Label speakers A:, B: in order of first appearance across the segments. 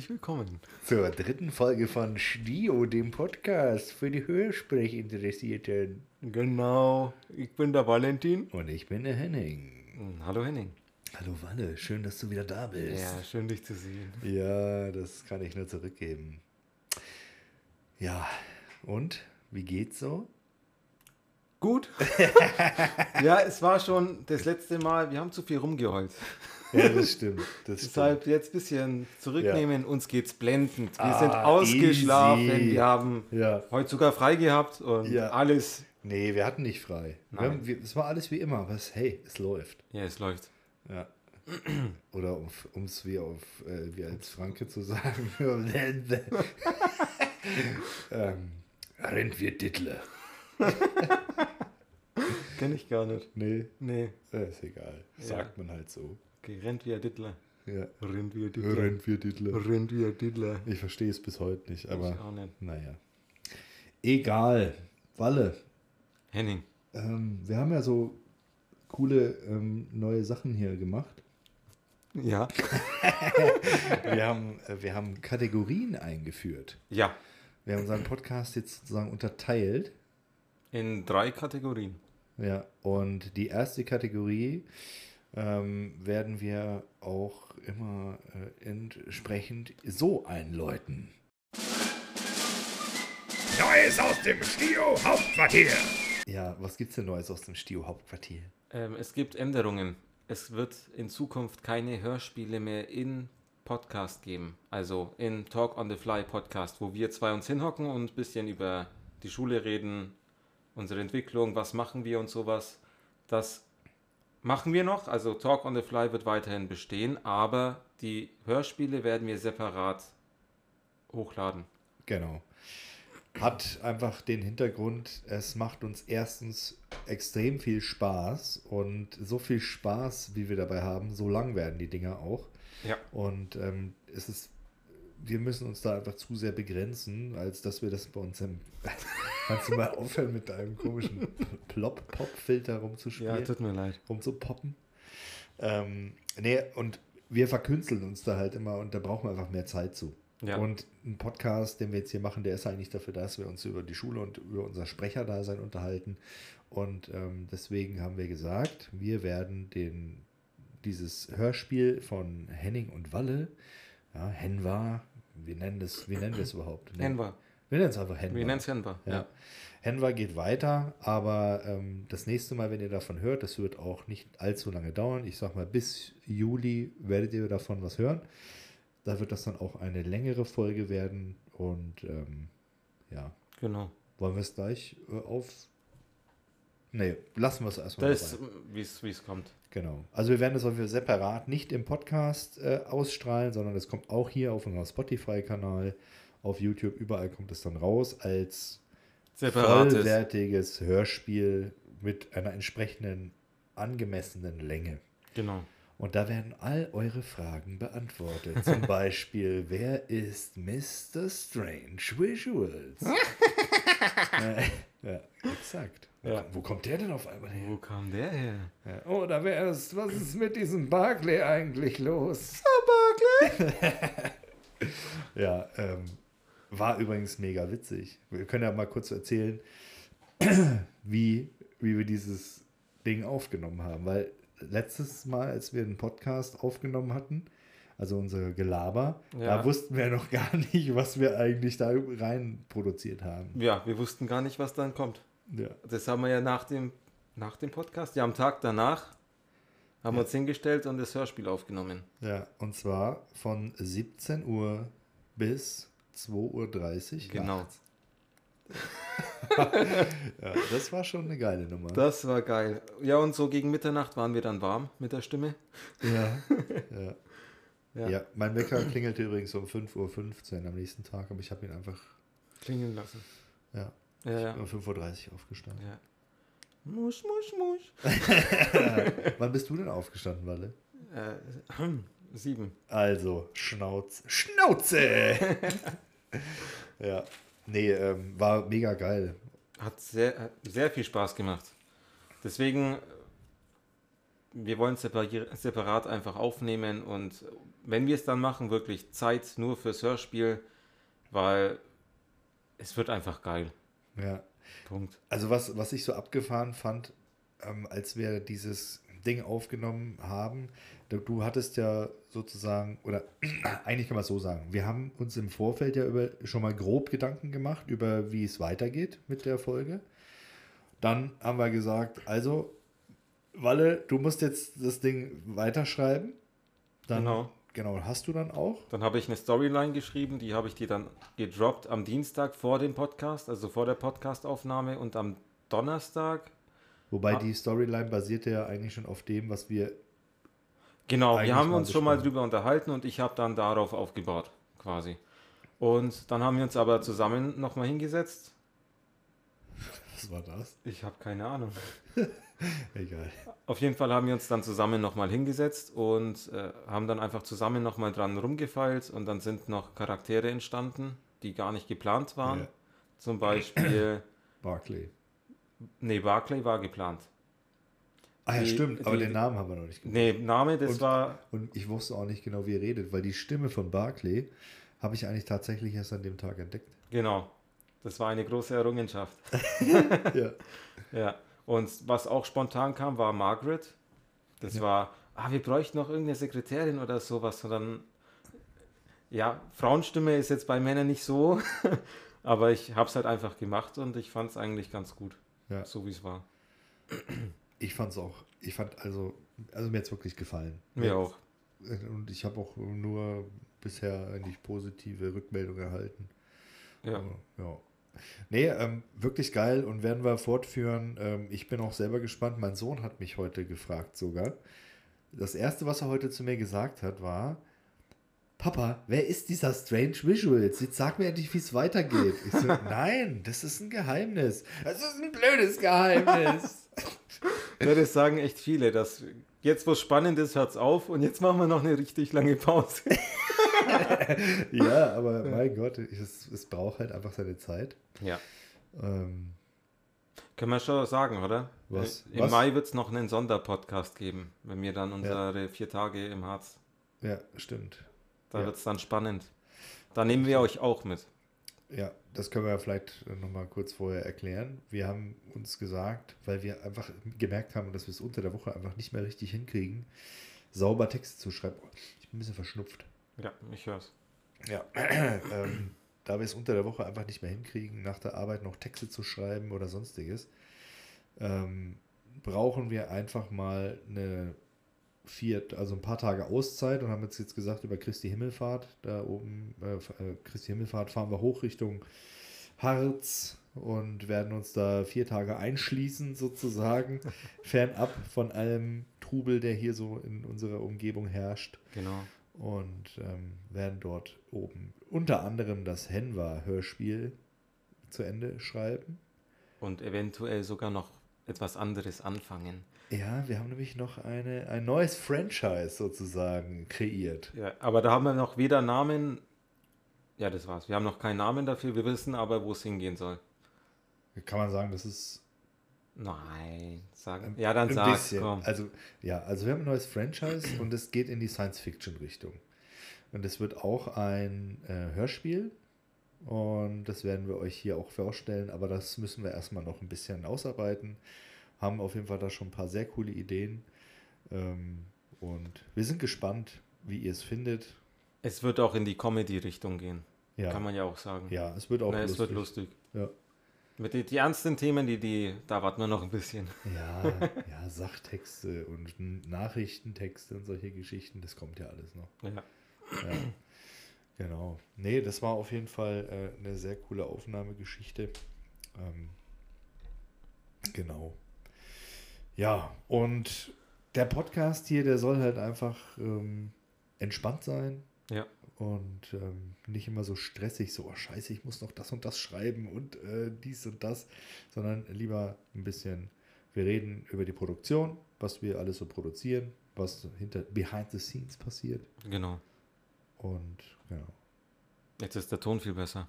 A: herzlich willkommen
B: zur dritten Folge von Sdio, dem Podcast für die Hörsprechinteressierten.
A: Genau, ich bin der Valentin.
B: Und ich bin der Henning.
A: Hallo Henning.
B: Hallo Walle, schön, dass du wieder da bist.
A: Ja, schön dich zu sehen.
B: Ja, das kann ich nur zurückgeben. Ja, und wie geht's so?
A: Gut. ja, es war schon das letzte Mal, wir haben zu viel rumgeheult.
B: Ja, das stimmt. Das
A: Deshalb jetzt ein bisschen zurücknehmen. Ja. Uns geht's blendend. Wir ah, sind ausgeschlafen. Easy. Wir haben ja. heute sogar frei gehabt und ja. alles.
B: Nee, wir hatten nicht frei. Es war alles wie immer. Was, hey, es läuft.
A: Ja, es läuft.
B: Ja. Oder um es wie, auf, äh, wie als Franke zu sagen. ähm, Rentwier Dittler.
A: Kenn ich gar nicht.
B: Nee. Nee. ist egal. Sagt ja. man halt so.
A: Okay, rennt wie ein Dittler.
B: Ja.
A: Rennt wie ein Dittler.
B: Rennt wie ein Dittler.
A: Rennt wie ein Dittler.
B: Ich verstehe es bis heute nicht, aber.
A: Ich auch nicht.
B: Naja. Egal. Walle.
A: Henning.
B: Ähm, wir haben ja so coole ähm, neue Sachen hier gemacht.
A: Ja.
B: wir, haben, äh, wir haben Kategorien eingeführt.
A: Ja.
B: Wir haben unseren Podcast jetzt sozusagen unterteilt.
A: In drei Kategorien.
B: Ja, und die erste Kategorie ähm, werden wir auch immer äh, entsprechend so einläuten.
C: Neues aus dem Stio Hauptquartier.
B: Ja, was gibt's denn Neues aus dem Stio Hauptquartier?
A: Ähm, es gibt Änderungen. Es wird in Zukunft keine Hörspiele mehr in Podcast geben. Also in Talk on the Fly Podcast, wo wir zwei uns hinhocken und ein bisschen über die Schule reden, unsere Entwicklung, was machen wir und sowas. Das machen wir noch. Also Talk on the Fly wird weiterhin bestehen, aber die Hörspiele werden wir separat hochladen.
B: Genau. Hat einfach den Hintergrund, es macht uns erstens extrem viel Spaß und so viel Spaß, wie wir dabei haben, so lang werden die Dinger auch.
A: Ja.
B: Und ähm, es ist, wir müssen uns da einfach zu sehr begrenzen, als dass wir das bei uns im. Kannst du mal aufhören mit deinem komischen Plop-Pop-Filter rumzuspielen?
A: Ja, tut mir leid.
B: Rumzupoppen. Ähm, nee, und wir verkünsteln uns da halt immer und da brauchen wir einfach mehr Zeit zu.
A: Ja.
B: Und ein Podcast, den wir jetzt hier machen, der ist eigentlich dafür da, dass wir uns über die Schule und über unser Sprecherdasein unterhalten. Und ähm, deswegen haben wir gesagt, wir werden den, dieses Hörspiel von Henning und Walle, ja, Henwa, wie nennen das, wie nennen wir es überhaupt?
A: Henwa.
B: Wir nennen es einfach Henwa.
A: Wir nennen es Henwa,
B: ja. ja. Henwa geht weiter, aber ähm, das nächste Mal, wenn ihr davon hört, das wird auch nicht allzu lange dauern. Ich sag mal, bis Juli werdet ihr davon was hören. Da wird das dann auch eine längere Folge werden und ähm, ja.
A: Genau.
B: Wollen wir es gleich äh, auf. Nee, lassen wir es erstmal.
A: Das, wie es kommt.
B: Genau. Also wir werden das auf separat nicht im Podcast äh, ausstrahlen, sondern es kommt auch hier auf unserem Spotify-Kanal, auf YouTube, überall kommt es dann raus als
A: Separates.
B: vollwertiges Hörspiel mit einer entsprechenden angemessenen Länge.
A: Genau.
B: Und da werden all eure Fragen beantwortet. Zum Beispiel, wer ist Mr. Strange Visuals? ja, exakt.
A: Ja.
B: Wo kommt der denn auf einmal her?
A: Wo kam der her?
B: Ja. Oder wer ist, was ist mit diesem Barclay eigentlich los?
A: Oh, Barclay!
B: ja, ähm, war übrigens mega witzig. Wir können ja mal kurz erzählen, wie, wie wir dieses Ding aufgenommen haben, weil letztes Mal, als wir einen Podcast aufgenommen hatten, also unser Gelaber, ja. da wussten wir noch gar nicht, was wir eigentlich da rein produziert haben.
A: Ja, wir wussten gar nicht, was dann kommt.
B: Ja.
A: Das haben wir ja nach dem, nach dem Podcast, ja am Tag danach, haben wir uns hingestellt und das Hörspiel aufgenommen.
B: Ja, und zwar von 17 Uhr bis 2.30 Uhr.
A: Genau.
B: Ja, das war schon eine geile Nummer.
A: Das war geil. Ja, und so gegen Mitternacht waren wir dann warm mit der Stimme.
B: Ja, ja. ja. ja mein Wecker klingelte übrigens um 5.15 Uhr am nächsten Tag, aber ich habe ihn einfach
A: klingeln lassen.
B: Ja.
A: ja, ja.
B: um 5.30 Uhr aufgestanden.
A: Ja. Musch, musch, musch.
B: Wann bist du denn aufgestanden, Walle?
A: Äh, sieben.
B: Also, Schnauz. Schnauze! ja. Nee, ähm, war mega geil.
A: Hat sehr, sehr viel Spaß gemacht. Deswegen wir wollen es separat einfach aufnehmen und wenn wir es dann machen, wirklich Zeit nur fürs Hörspiel, weil es wird einfach geil.
B: Ja.
A: Punkt.
B: Also was, was ich so abgefahren fand, ähm, als wir dieses Ding aufgenommen haben, du, hattest ja sozusagen, oder eigentlich kann man es so sagen, wir haben uns im Vorfeld ja über, schon mal grob Gedanken gemacht, über wie es weitergeht mit der Folge. Dann haben wir gesagt, also, Walle, du musst jetzt das Ding weiterschreiben. Dann,
A: Genau.
B: Genau, hast du dann auch.
A: Dann habe ich eine Storyline geschrieben, die habe ich dir dann gedroppt am Dienstag vor dem Podcast, also vor der Podcastaufnahme und am Donnerstag.
B: Wobei
A: Ah.
B: die Storyline basierte ja eigentlich schon auf dem, was wir
A: Genau, wir haben uns schon mal drüber unterhalten und ich habe dann darauf aufgebaut, quasi. Und dann haben wir uns aber zusammen nochmal hingesetzt.
B: Was war das?
A: Ich habe keine Ahnung.
B: Egal.
A: Auf jeden Fall haben wir uns dann zusammen nochmal hingesetzt und äh, haben dann einfach zusammen nochmal dran rumgefeilt und dann sind noch Charaktere entstanden, die gar nicht geplant waren.
B: Ja.
A: Zum Beispiel,
B: Barclay.
A: nee, Barclay war geplant.
B: Ah ja,
A: Die-
B: stimmt, aber
A: die-
B: den Namen haben wir noch nicht genannt.
A: Nee, Name, das
B: Und-
A: war,
B: Und ich wusste auch nicht genau, wie ihr redet, weil die Stimme von Barclay habe ich eigentlich tatsächlich erst an dem Tag entdeckt.
A: genau, das war eine große Errungenschaft.
B: ja.
A: Ja, und was auch spontan kam, war Margaret. Das
B: Ja.
A: war, ah, wir bräuchten noch irgendeine Sekretärin oder sowas. Und dann, ja, Frauenstimme ist jetzt bei Männern nicht so, aber ich habe es halt einfach gemacht und ich fand es eigentlich ganz gut,
B: Ja.
A: so wie es war.
B: Ich fand es auch, ich fand also, also mir hat es wirklich gefallen.
A: Mir auch.
B: Und ich habe auch nur bisher eigentlich positive Rückmeldungen erhalten.
A: Ja,
B: ja. Nee, ähm, wirklich geil und werden wir fortführen. Ähm, ich bin auch selber gespannt. Mein Sohn hat mich heute gefragt sogar. Das erste, was er heute zu mir gesagt hat, war: Papa, wer ist dieser Strange Visuals? Jetzt sag mir endlich, wie es weitergeht. Ich so, nein, das ist ein Geheimnis. Das ist ein blödes Geheimnis.
A: ja, das sagen echt viele, dass jetzt, wo es spannend ist, hört's auf und jetzt machen wir noch eine richtig lange Pause.
B: ja, aber mein Gott, es, es braucht halt einfach seine Zeit.
A: ja,
B: Ähm,
A: können wir schon sagen, oder?
B: Was?
A: Im
B: Was?
A: Mai wird es noch einen Sonderpodcast geben, wenn wir dann unsere vier Tage im Harz
B: ja, stimmt.
A: Da
B: Ja.
A: wird es dann spannend. Da nehmen wir euch auch mit.
B: Ja, das können wir ja vielleicht nochmal kurz vorher erklären. Wir haben uns gesagt, weil wir einfach gemerkt haben, dass wir es unter der Woche einfach nicht mehr richtig hinkriegen, sauber Texte zu schreiben. Oh, Ich bin ein bisschen verschnupft.
A: Ja, ich höre es.
B: Ja, ähm, da wir es unter der Woche einfach nicht mehr hinkriegen, nach der Arbeit noch Texte zu schreiben oder sonstiges, ähm, brauchen wir einfach mal eine vier, also ein paar Tage Auszeit und haben jetzt, jetzt gesagt, über Christi Himmelfahrt, da oben, äh, äh, Christi Himmelfahrt fahren wir hoch Richtung Harz und werden uns da vier Tage einschließen, sozusagen, fernab von allem Trubel, der hier so in unserer Umgebung herrscht
A: Genau.
B: und ähm, werden dort oben unter anderem das Henwa-Hörspiel zu Ende schreiben.
A: Und eventuell sogar noch etwas anderes anfangen.
B: Ja, wir haben nämlich noch eine, ein neues Franchise sozusagen kreiert.
A: Ja, aber da haben wir noch weder Namen. Ja, das war's. Wir haben noch keinen Namen dafür. Wir wissen aber, wo es hingehen soll.
B: Kann man sagen, das ist
A: Nein, sagen. Ja, dann sag.
B: bisschen.
A: Komm.
B: Also, ja, also wir haben ein neues Franchise und es geht in die Science-Fiction-Richtung. Und es wird auch ein äh, Hörspiel und das werden wir euch hier auch vorstellen, aber das müssen wir erstmal noch ein bisschen ausarbeiten. Haben auf jeden Fall da schon ein paar sehr coole Ideen ähm, und wir sind gespannt, wie ihr es findet.
A: Es wird auch in die Comedy-Richtung gehen.
B: Ja,
A: Kann man ja auch sagen.
B: ja es wird auch
A: Na,
B: lustig.
A: es wird lustig.
B: Ja.
A: Mit den die ernsten Themen, die, die, da warten wir noch ein bisschen.
B: Ja, ja, Sachtexte und Nachrichtentexte und solche Geschichten, das kommt ja alles noch.
A: Ja.
B: Ja, genau. Nee, das war auf jeden Fall äh, eine sehr coole Aufnahmegeschichte. Ähm, genau. Ja, und der Podcast hier, der soll halt einfach ähm, entspannt sein
A: Ja.
B: und ähm, nicht immer so stressig, so, oh scheiße, ich muss noch das und das schreiben und äh, dies und das, sondern lieber ein bisschen, wir reden über die Produktion, was wir alles so produzieren, was hinter behind the scenes passiert.
A: Genau.
B: Und genau.
A: Jetzt ist der Ton viel besser.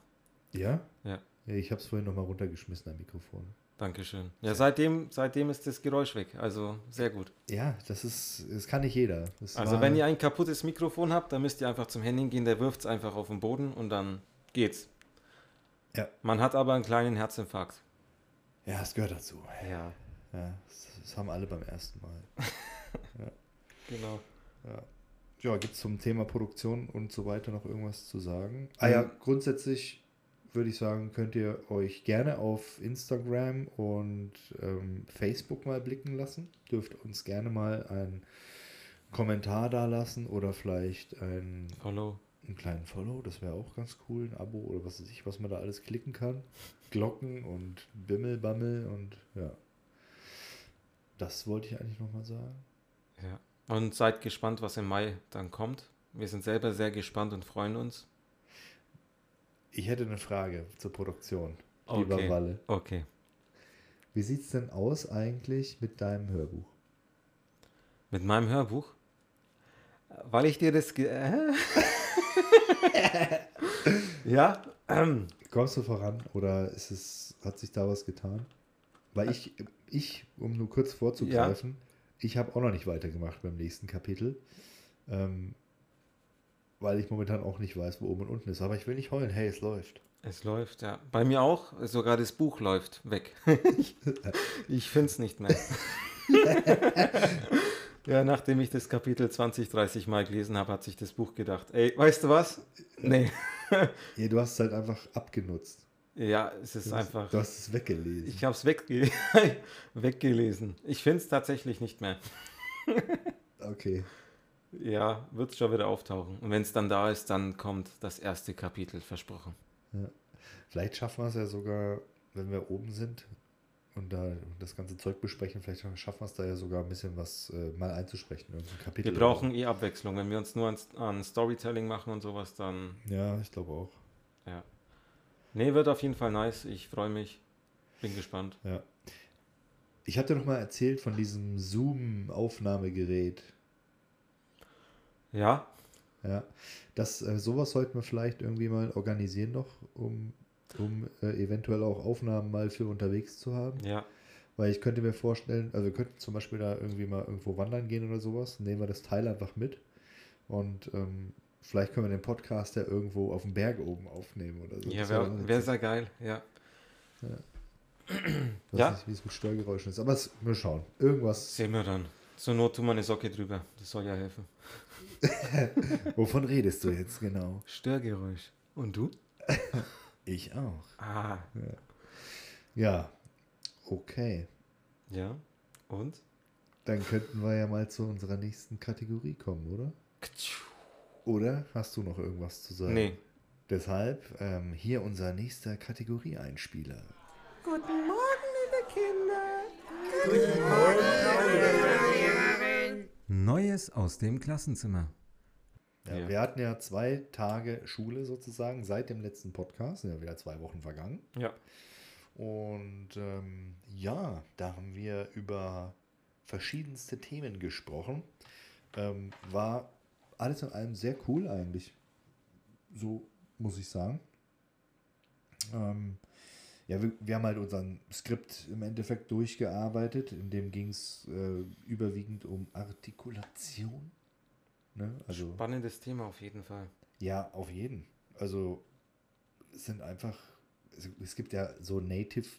B: Ja?
A: Ja.
B: Ja, ich habe es vorhin nochmal runtergeschmissen am Mikrofon.
A: Dankeschön. Ja, seitdem, seitdem ist das Geräusch weg. Also sehr gut.
B: Ja, das ist, das kann nicht jeder. Das
A: Also
B: war-
A: wenn ihr ein kaputtes Mikrofon habt, dann müsst ihr einfach zum Henning gehen, der wirft es einfach auf den Boden und dann geht's.
B: Ja.
A: Man hat aber einen kleinen Herzinfarkt.
B: Ja, es gehört dazu.
A: Ja,
B: Ja, das, das haben alle beim ersten Mal.
A: genau.
B: Ja, ja gibt es zum Thema Produktion und so weiter noch irgendwas zu sagen? Ah ja, grundsätzlich würde ich sagen, könnt ihr euch gerne auf Instagram und ähm, Facebook mal blicken lassen. Dürft uns gerne mal einen Kommentar da lassen oder vielleicht ein,
A: Follow.
B: einen kleinen Follow. Das wäre auch ganz cool. Ein Abo oder was weiß ich, was man da alles klicken kann. Glocken und Bimmelbammel und ja. Das wollte ich eigentlich nochmal sagen.
A: Ja. Und seid gespannt, was im Mai dann kommt. Wir sind selber sehr gespannt und freuen uns.
B: Ich hätte eine Frage zur Produktion, lieber
A: Okay.
B: Walle.
A: Okay.
B: Wie sieht es denn aus eigentlich mit deinem Hörbuch?
A: Mit meinem Hörbuch. Weil ich dir das. Ja.
B: Kommst du voran oder ist es, hat sich da was getan? Weil ich, ich um nur kurz vorzugreifen, ich habe auch noch nicht weitergemacht beim nächsten Kapitel, ähm, weil ich momentan auch nicht weiß, wo oben und unten ist. Aber ich will nicht heulen, hey, es läuft.
A: es läuft, ja. Bei mir auch. Sogar das Buch läuft weg. ich ich finde es nicht mehr. ja, nachdem ich das Kapitel 20, 30 Mal gelesen habe, hat sich das Buch gedacht: Ey, weißt du was? Nee.
B: Ja, du hast es halt einfach abgenutzt.
A: Ja, es ist
B: Du hast,
A: einfach.
B: du hast es weggelesen.
A: Ich habe es wegge weggelesen. Ich finde es tatsächlich nicht mehr.
B: okay.
A: Ja, wird schon wieder auftauchen. Und wenn es dann da ist, dann kommt das erste Kapitel, versprochen.
B: Vielleicht schaffen wir es ja sogar, wenn wir oben sind und da das ganze Zeug besprechen, vielleicht schaffen wir es da ja sogar ein bisschen was äh, mal einzusprechen. Kapitel.
A: Wir brauchen eh Abwechslung. Wenn wir uns nur an, an Storytelling machen und sowas, dann.
B: Ja, ich glaube auch.
A: Ja. Nee, wird auf jeden Fall nice. Ich freue mich. Bin gespannt.
B: Ja. Ich hatte noch mal erzählt von diesem Zoom-Aufnahmegerät.
A: Ja,
B: Ja, das, äh, sowas sollten wir vielleicht irgendwie mal organisieren noch, um, um äh, eventuell auch Aufnahmen mal für unterwegs zu haben.
A: ja.
B: Weil ich könnte mir vorstellen, also wir könnten zum Beispiel da irgendwie mal irgendwo wandern gehen oder sowas, nehmen wir das Teil einfach mit und ähm, vielleicht können wir den Podcast ja irgendwo auf dem Berg oben aufnehmen oder so.
A: Ja,
B: wäre
A: wär sehr geil. Ja.
B: Ich weiß
A: ja.
B: nicht, wie es mit Störgeräuschen ist, aber es, wir schauen. Irgendwas,
A: Sehen wir dann. Zur Not tun wir eine Socke drüber. Das soll ja helfen.
B: wovon redest du jetzt genau?
A: Störgeräusch. Und du?
B: Ich auch.
A: Ah.
B: Ja, okay.
A: Ja. Und?
B: Dann könnten wir ja mal zu unserer nächsten Kategorie kommen, oder? Oder hast du noch irgendwas zu sagen?
A: Nee.
B: Deshalb ähm, hier unser nächster Kategorie-Einspieler.
A: Neues aus dem Klassenzimmer.
B: Ja,
A: Ja.
B: Wir hatten ja zwei Tage Schule sozusagen seit dem letzten Podcast, sind ja wieder zwei Wochen vergangen.
A: Ja.
B: Und ähm, ja, da haben wir über verschiedenste Themen gesprochen. Ähm, war alles in allem sehr cool eigentlich. So muss ich sagen. Ähm, ja, wir, wir haben halt unseren Skript im Endeffekt durchgearbeitet. In dem ging es äh, überwiegend um Artikulation. Ne? Also
A: Spannendes Thema auf jeden Fall.
B: ja, auf jeden. Also es sind einfach, es, es gibt ja so Native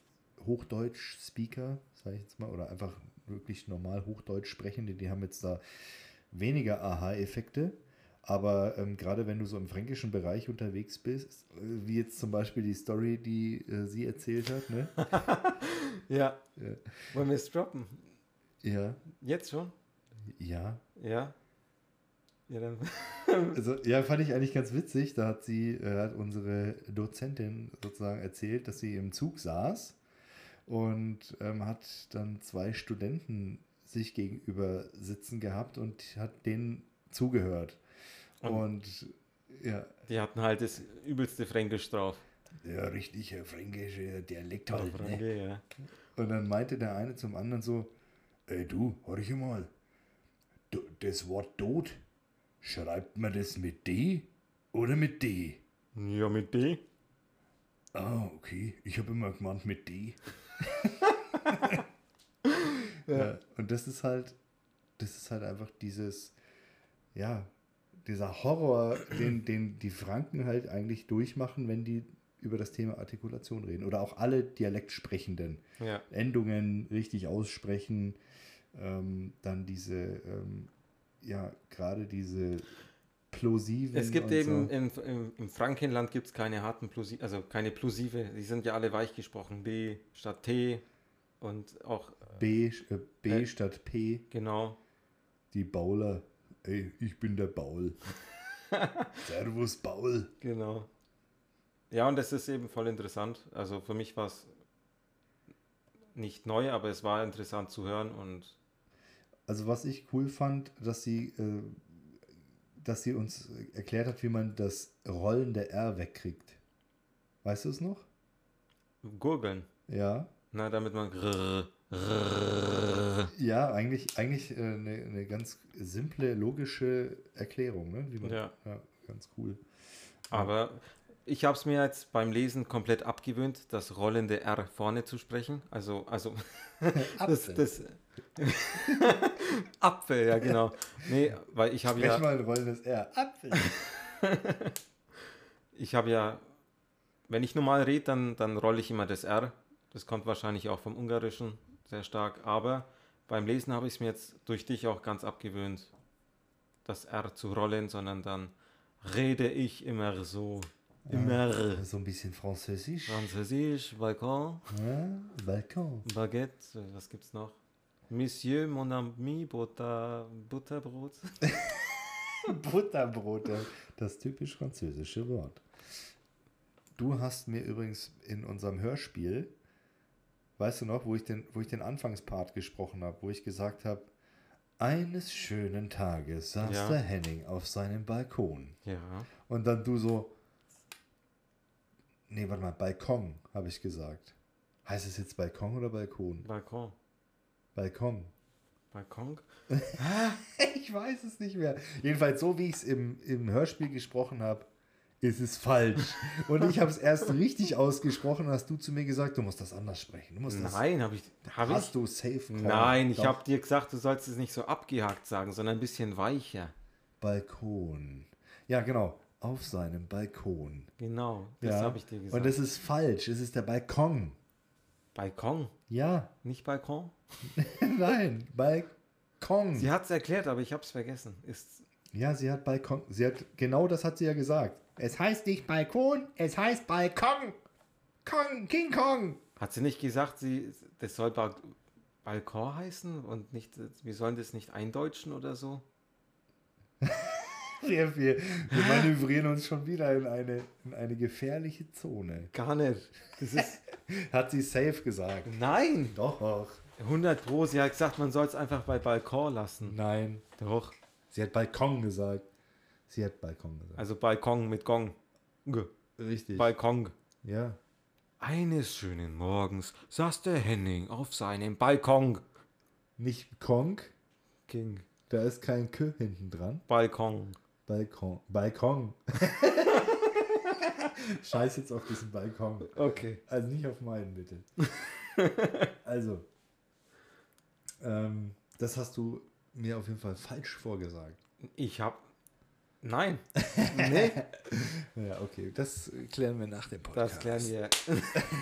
B: Hochdeutsch-Speaker, sage ich jetzt mal, oder einfach wirklich normal Hochdeutsch sprechende, die haben jetzt da weniger Aha-Effekte. Aber ähm, gerade wenn du so im fränkischen Bereich unterwegs bist, äh, wie jetzt zum Beispiel die Story, die äh, sie erzählt hat, ne?
A: Ja.
B: Ja.
A: Wollen wir es droppen?
B: ja,
A: Jetzt schon?
B: ja.
A: Ja. Ja, dann.
B: Also, ja, fand ich eigentlich ganz witzig. Da hat sie, äh, hat unsere Dozentin sozusagen erzählt, dass sie im Zug saß und ähm, hat dann zwei Studenten sich gegenüber sitzen gehabt und hat denen zugehört. Und, ja,
A: Die hatten halt das übelste Fränkisch drauf.
B: ja, richtig fränkische Dialekt halt. Ne?
A: Fränke, ja.
B: Und dann meinte der eine zum anderen so, ey du, horch mal, du, das Wort Tod, schreibt man das mit D oder mit D?
A: Ja, mit D.
B: Ah, okay. Ich habe immer gemeint mit D. Ja, und das ist halt, das ist halt einfach dieses, ja, dieser Horror, den, den die Franken halt eigentlich durchmachen, wenn die über das Thema Artikulation reden. Oder auch alle Dialektsprechenden.
A: Ja.
B: Endungen richtig aussprechen. Ähm, dann diese, ähm, ja, gerade diese plosiven.
A: Es gibt eben
B: so.
A: im, im, im Frankenland gibt es keine harten Plosive, also keine Plosive, die sind ja alle weich gesprochen. B statt T und auch, äh,
B: B, äh, B
A: Äh.
B: statt P.
A: genau.
B: Die Bauler. Ey, ich bin der Baul. Servus, Baul.
A: Genau. Ja, und das ist eben voll interessant. Also für mich war es nicht neu, aber es war interessant zu hören und
B: Also was ich cool fand, dass sie, äh, dass sie uns erklärt hat, wie man das Rollen der R wegkriegt. Weißt du es noch?
A: gurgeln.
B: Ja.
A: Na, damit man.
B: Ja, eigentlich, eigentlich äh, eine, eine ganz simple, logische Erklärung, ne? Man,
A: Ja.
B: ganz cool.
A: Aber ich habe es mir jetzt beim Lesen komplett abgewöhnt, das rollende R vorne zu sprechen. Also, also das,
B: Apfel.
A: das Apfel, ja genau. Nee, weil ich habe ja,
B: mal ein rollendes R. Apfel.
A: ich habe ja, wenn ich normal rede, dann, dann rolle ich immer das R. Das kommt wahrscheinlich auch vom Ungarischen sehr stark. Aber beim Lesen habe ich es mir jetzt durch dich auch ganz abgewöhnt, das R zu rollen, sondern dann rede ich immer so. Immer.
B: So ein bisschen französisch.
A: Französisch, Balkon,
B: Ja, Balkon.
A: Baguette, äh, was gibt's noch? Monsieur, mon ami, Butter, Butterbrot.
B: Butterbrote, das typisch französische Wort. Du hast mir übrigens in unserem Hörspiel, weißt du noch, wo ich den, wo ich den Anfangspart gesprochen habe, wo ich gesagt habe, eines schönen Tages saß
A: Ja.
B: der Henning auf seinem Balkon.
A: Ja,
B: Und dann du so, nee, warte mal, Balkon, habe ich gesagt. Heißt es jetzt Balkon oder Balkon?
A: Balkon.
B: Balkon.
A: Balkon?
B: Ich weiß es nicht mehr. Jedenfalls, so wie ich es im, im Hörspiel gesprochen habe, ist es falsch. Und ich habe es erst richtig ausgesprochen, hast du zu mir gesagt, du musst das anders sprechen. Du musst das,
A: Nein, habe ich. Hab ich
B: hast du safe call.
A: Nein, ich
B: Doch.
A: habe dir gesagt, du sollst es nicht so abgehakt sagen, sondern ein bisschen weicher.
B: Balkon. Ja, genau. Auf seinem Balkon.
A: Genau, das
B: ja.
A: habe ich dir gesagt.
B: Und das ist falsch. Es ist der Balkon.
A: Balkon,
B: Ja.
A: nicht Balkon?
B: Nein, Balkon.
A: Sie hat es erklärt, aber ich habe es vergessen. Ist
B: ja, sie hat Balkon. Sie hat, genau das hat sie ja gesagt. Es heißt nicht Balkon, es heißt Balkon. Kong, King Kong.
A: Hat sie nicht gesagt, sie, das soll ba Balkon heißen und nicht, wir sollen das nicht eindeutschen oder so?
B: Wir, wir, wir manövrieren uns schon wieder in eine, in eine gefährliche Zone.
A: Gar nicht. Das ist,
B: Hat sie safe gesagt.
A: nein,
B: Doch.
A: 100 Pro, sie hat gesagt, man soll es einfach bei Balkon lassen.
B: Nein.
A: Doch,
B: Sie hat Balkon gesagt. Sie hat Balkon gesagt.
A: also Balkon mit Gong. G.
B: Richtig.
A: Balkon.
B: ja.
A: Eines schönen Morgens saß der Henning auf seinem Balkon.
B: Nicht Kong,
A: King.
B: da ist kein K hinten dran.
A: Balkon.
B: Balkon. Balkon. Scheiß jetzt auf diesen Balkon.
A: Okay.
B: Also nicht auf meinen, bitte. also, ähm, das hast du mir auf jeden Fall falsch vorgesagt.
A: Ich hab. Nein. nee,
B: Ja, okay, das klären wir nach dem Podcast.
A: das klären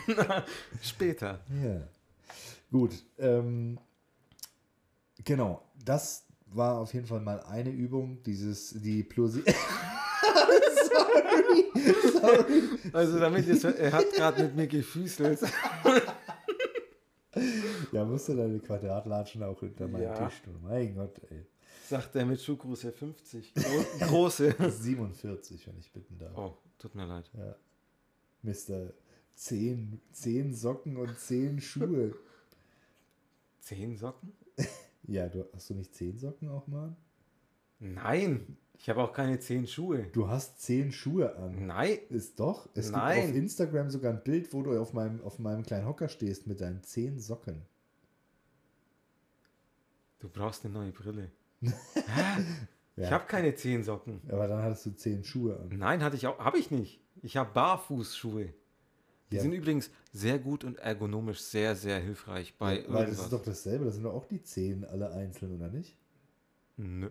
A: wir später.
B: Ja. Gut. Ähm, genau, das war auf jeden Fall mal eine Übung, dieses, die Plosi. sorry, sorry.
A: Also damit ist, er hat gerade mit mir gefüßelt.
B: Ja, musst du deine Quadratlatschen auch hinter meinem
A: Ja.
B: Tisch tun. Mein Gott, ey.
A: Sagt er mit Schuhgröße 50. Gro große.
B: 47, wenn ich bitten darf.
A: Oh, tut mir leid.
B: Ja. Mister 10, 10 Socken und 10 Schuhe.
A: Zehn Socken?
B: Ja, du hast du nicht 10 Socken auch mal?
A: Nein. Ich habe auch keine zehn Schuhe.
B: Du hast 10 Schuhe an.
A: Nein.
B: Ist doch. Es
A: Nein.
B: gibt auf Instagram sogar ein Bild, wo du auf meinem, auf meinem kleinen Hocker stehst mit deinen 10 Socken.
A: Du brauchst eine neue Brille.
B: Ja.
A: Ich habe keine zehn Socken.
B: Aber dann hattest du 10 Schuhe an.
A: Nein, hatte ich auch. Habe ich nicht. Ich habe Barfußschuhe. Die
B: Ja.
A: sind übrigens sehr gut und ergonomisch sehr, sehr hilfreich bei
B: Ja, weil das ist doch dasselbe, das sind doch auch die Zehen alle einzeln, oder nicht?
A: Nö.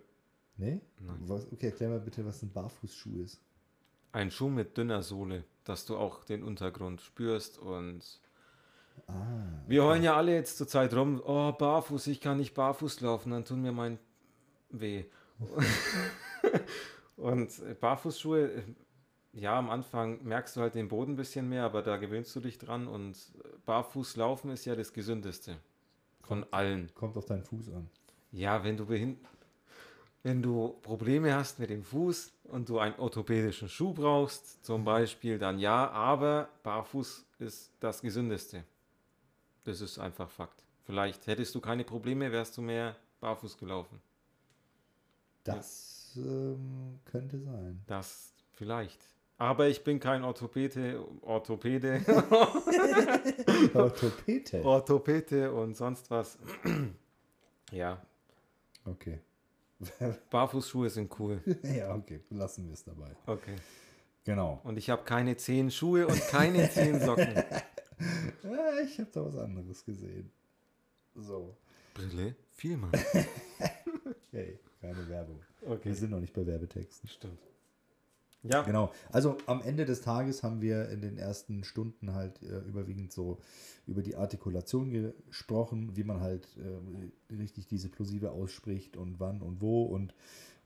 B: Nee?
A: Nein.
B: Was, okay, erklär mal bitte, was ein Barfußschuh ist.
A: Ein Schuh mit dünner Sohle, dass du auch den Untergrund spürst und
B: Ah.
A: wir heulen ja alle jetzt zur Zeit rum, oh, barfuß, ich kann nicht barfuß laufen, dann tun mir mein weh. und Barfußschuhe, ja, am Anfang merkst du halt den Boden ein bisschen mehr, aber da gewöhnst du dich dran und barfuß laufen ist ja das gesündeste von allen.
B: Kommt auf deinen Fuß an.
A: Ja, wenn du behin wenn du Probleme hast mit dem Fuß und du einen orthopädischen Schuh brauchst, zum Beispiel, dann ja, aber barfuß ist das gesündeste. Das ist einfach Fakt. Vielleicht hättest du keine Probleme, wärst du mehr barfuß gelaufen.
B: Das ähm, könnte sein.
A: Das vielleicht. Aber ich bin kein Orthopäde, Orthopäde,
B: Orthopäde.
A: Orthopäde und sonst was. ja,
B: Okay.
A: Barfußschuhe sind cool.
B: ja, okay, lassen wir es dabei.
A: Okay.
B: Genau.
A: Und ich habe keine zehn Schuhe und keine zehn Socken.
B: Ja, ich habe da was anderes gesehen. So.
A: Brille? Vielmal.
B: Hey, keine Werbung.
A: Okay.
B: Wir sind noch nicht bei Werbetexten.
A: Stimmt. Ja,
B: Genau. Also am Ende des Tages haben wir in den ersten Stunden halt äh, überwiegend so über die Artikulation gesprochen, wie man halt äh, richtig diese Plosive ausspricht und wann und wo und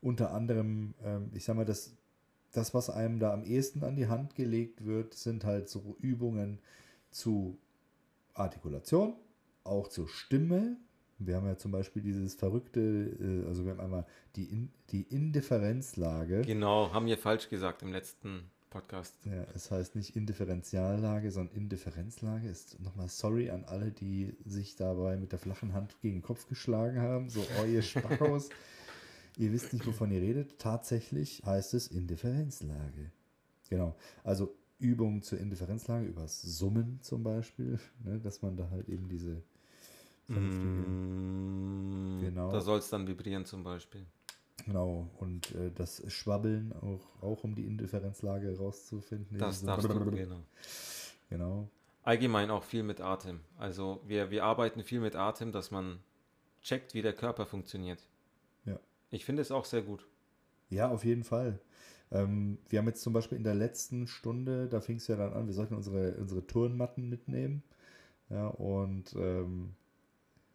B: unter anderem, ähm, ich sag mal, das, das, was einem da am ehesten an die Hand gelegt wird, sind halt so Übungen zu Artikulation, auch zur Stimme. Wir haben ja zum Beispiel dieses verrückte, äh, also wir haben einmal die, In die Indifferenzlage.
A: genau, haben wir falsch gesagt im letzten Podcast.
B: Ja, es heißt nicht Indifferentiallage, sondern Indifferenzlage. Ist nochmal sorry an alle, die sich dabei mit der flachen Hand gegen den Kopf geschlagen haben. So, oh, ihr Spackos. ihr wisst nicht, wovon ihr redet. Tatsächlich heißt es Indifferenzlage. Genau. Also Übungen zur Indifferenzlage, übers Summen zum Beispiel, ne, dass man da halt eben diese vernünftige.
A: Mm,
B: Genau.
A: Da soll es dann vibrieren zum Beispiel.
B: Genau, und äh, das Schwabbeln auch, auch um die Indifferenzlage rauszufinden.
A: Das
B: Dieses-
A: darfst du, genau.
B: Genau.
A: Allgemein auch viel mit Atem. Also wir, wir arbeiten viel mit Atem, dass man checkt, wie der Körper funktioniert.
B: Ja.
A: Ich finde es auch sehr gut.
B: Ja, auf jeden Fall. Ähm, wir haben jetzt zum Beispiel in der letzten Stunde, da fing es ja dann an, wir sollten unsere, unsere Turnmatten mitnehmen. Ja, und ähm,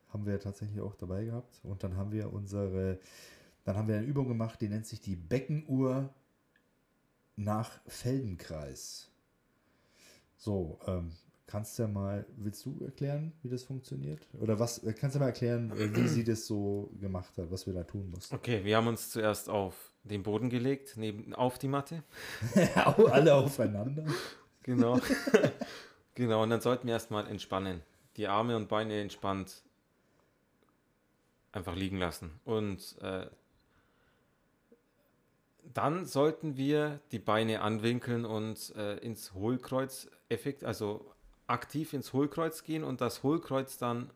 B: haben wir tatsächlich auch dabei gehabt. Und dann haben wir unsere, dann haben wir eine Übung gemacht, die nennt sich die Beckenuhr nach Feldenkreis. So, ähm, kannst du ja mal, willst du erklären, wie das funktioniert? Oder was, kannst du mal erklären, äh, wie sie das so gemacht hat, was wir da tun mussten?
A: Okay, wir haben uns zuerst auf den Boden gelegt, neben, auf die Matte.
B: Alle aufeinander.
A: Genau. genau, und dann sollten wir erstmal entspannen. Die Arme und Beine entspannt einfach liegen lassen. Und äh, dann sollten wir die Beine anwinkeln und äh, ins Hohlkreuz-Effekt, also aktiv ins Hohlkreuz gehen und das Hohlkreuz dann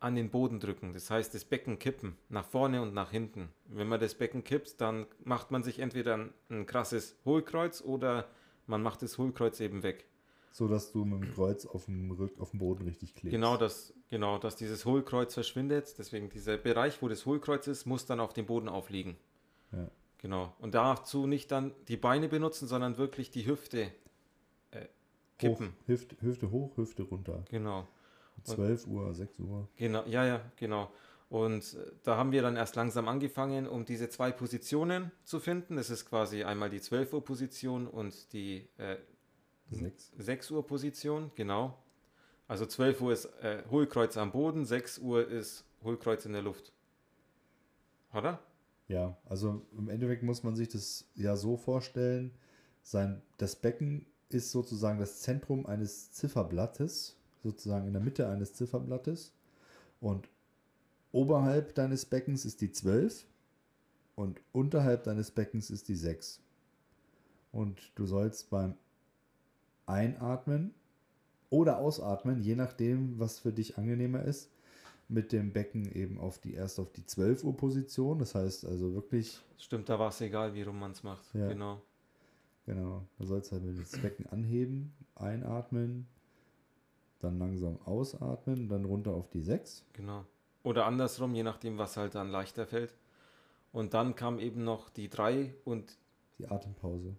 A: an den Boden drücken. Das heißt, das Becken kippen, nach vorne und nach hinten. Wenn man das Becken kippt, dann macht man sich entweder ein, ein krasses Hohlkreuz oder man macht das Hohlkreuz eben weg.
B: So dass du mit dem Kreuz auf dem, Rück, auf dem Boden richtig klebst.
A: Genau, dass, genau, dass dieses Hohlkreuz verschwindet. Deswegen dieser Bereich, wo das Hohlkreuz ist, muss dann auf dem Boden aufliegen.
B: Ja.
A: Genau. Und dazu nicht dann die Beine benutzen, sondern wirklich die Hüfte äh,
B: Hoch,
A: kippen.
B: Hüfte, Hüfte hoch, Hüfte runter.
A: Genau.
B: 12 Uhr, 6 Uhr.
A: Genau, ja, ja, genau. Und äh, da haben wir dann erst langsam angefangen, um diese zwei Positionen zu finden. Das ist quasi einmal die 12 Uhr Position und die äh,
B: 6.
A: 6 Uhr Position, genau. Also 12 Uhr ist äh, Hohlkreuz am Boden, 6 Uhr ist Hohlkreuz in der Luft. Oder?
B: Ja, also im Endeffekt muss man sich das ja so vorstellen, sein, das Becken ist sozusagen das Zentrum eines Zifferblattes, sozusagen in der Mitte eines Zifferblattes. Und oberhalb deines Beckens ist die 12 und unterhalb deines Beckens ist die 6. Und du sollst beim Einatmen oder Ausatmen, je nachdem, was für dich angenehmer ist, mit dem Becken eben auf die erst auf die 12 Uhr Position. Das heißt also wirklich,
A: Stimmt, da war es egal, wie rum man es macht.
B: Ja.
A: Genau.
B: genau, du sollst halt mit dem Becken anheben, einatmen, dann langsam ausatmen, dann runter auf die 6.
A: Genau. Oder andersrum, je nachdem, was halt dann leichter fällt. Und dann kam eben noch die 3 und
B: Die Atempause.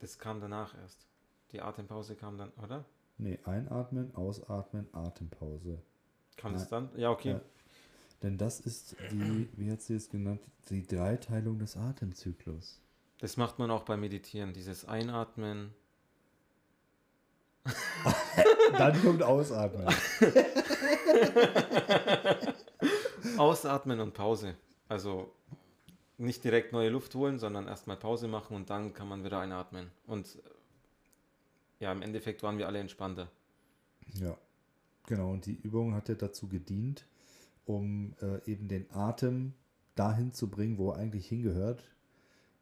A: das kam danach erst. Die Atempause kam dann, oder?
B: Nee, einatmen, ausatmen, Atempause.
A: Das
B: Nein.
A: dann? Ja, okay.
B: Ja. Denn das ist die, wie hat sie es genannt, die Dreiteilung des Atemzyklus.
A: Das macht man auch beim Meditieren. Dieses Einatmen.
B: Dann kommt Ausatmen.
A: Ausatmen und Pause. Also nicht direkt neue Luft holen, sondern erstmal Pause machen und dann kann man wieder einatmen. Und ja, im Endeffekt waren wir alle entspannter.
B: Ja, genau. Und die Übung hat ja dazu gedient, um äh, eben den Atem dahin zu bringen, wo er eigentlich hingehört.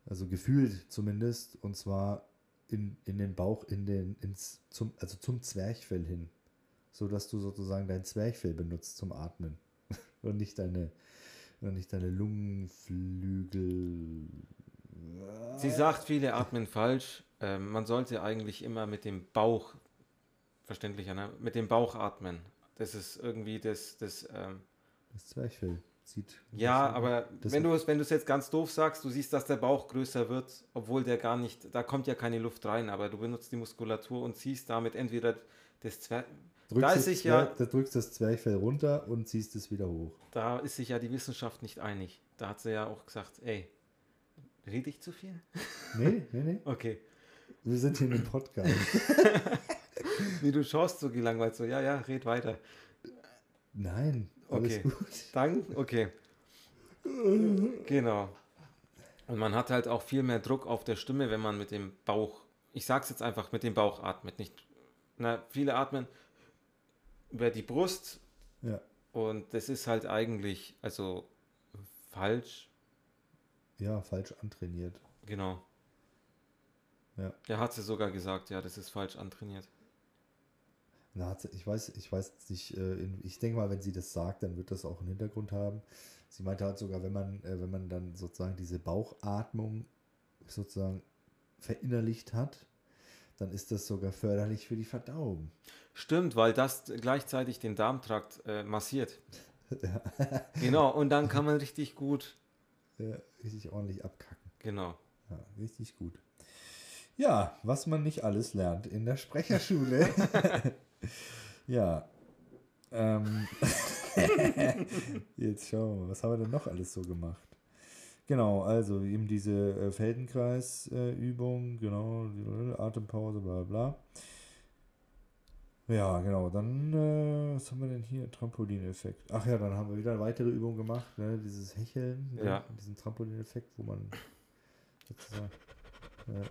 B: Also gefühlt zumindest. Und zwar in, in den Bauch, in den, ins, zum, also zum Zwerchfell hin. So dass du sozusagen dein Zwerchfell benutzt zum Atmen. und nicht deine, und nicht deine Lungenflügel.
A: Sie sagt, viele atmen falsch. Ähm, man sollte eigentlich immer mit dem Bauch, verständlicher, ne? mit dem Bauch atmen. Das ist irgendwie das, das ähm,
B: Das Zwerchfell zieht.
A: ja, aber
B: das-
A: wenn du es, wenn jetzt ganz doof sagst, du siehst, dass der Bauch größer wird, obwohl der gar nicht, da kommt ja keine Luft rein, aber du benutzt die Muskulatur und ziehst damit entweder das
B: Drückst
A: da ist sich ja-
B: Da drückst das Zwerchfell runter und ziehst es wieder hoch.
A: Da ist sich ja die Wissenschaft nicht einig. Da hat sie ja auch gesagt, ey, rede ich zu viel?
B: Nee, nee, nee.
A: Okay.
B: Wir sind hier in einem Podcast.
A: Wie du schaust so gelangweilt, so, ja, ja, red weiter.
B: Nein, alles
A: Okay.
B: gut.
A: Dann, okay. Genau. Und man hat halt auch viel mehr Druck auf der Stimme, wenn man mit dem Bauch, ich sag's jetzt einfach, mit dem Bauch atmet. Nicht, na, viele atmen über die Brust
B: Ja,
A: und das ist halt eigentlich, also falsch.
B: ja, falsch antrainiert.
A: Genau.
B: Ja.
A: Er hat sie sogar gesagt, ja, das ist falsch antrainiert.
B: Na, ich weiß, ich weiß nicht, äh, ich denke mal, wenn sie das sagt, dann wird das auch einen Hintergrund haben. Sie meinte halt sogar, wenn man, äh, wenn man dann sozusagen diese Bauchatmung sozusagen verinnerlicht hat, dann ist das sogar förderlich für die Verdauung.
A: Stimmt, weil das gleichzeitig den Darmtrakt äh, massiert. Genau, und dann kann man richtig gut,
B: Ja, richtig ordentlich abkacken.
A: genau.
B: Ja, richtig gut. Ja, was man nicht alles lernt in der Sprecherschule. ja. Ähm. Jetzt schauen wir mal, was haben wir denn noch alles so gemacht? Genau, also eben diese äh, Feldenkreis-Übung, genau, die Atempause, bla bla. Ja, genau, dann, äh, was haben wir denn hier? Trampolineffekt. Ach ja, dann haben wir wieder eine weitere Übung gemacht, ne? dieses Hecheln, ne?
A: Ja.
B: diesen Trampolineffekt, wo man sozusagen, äh,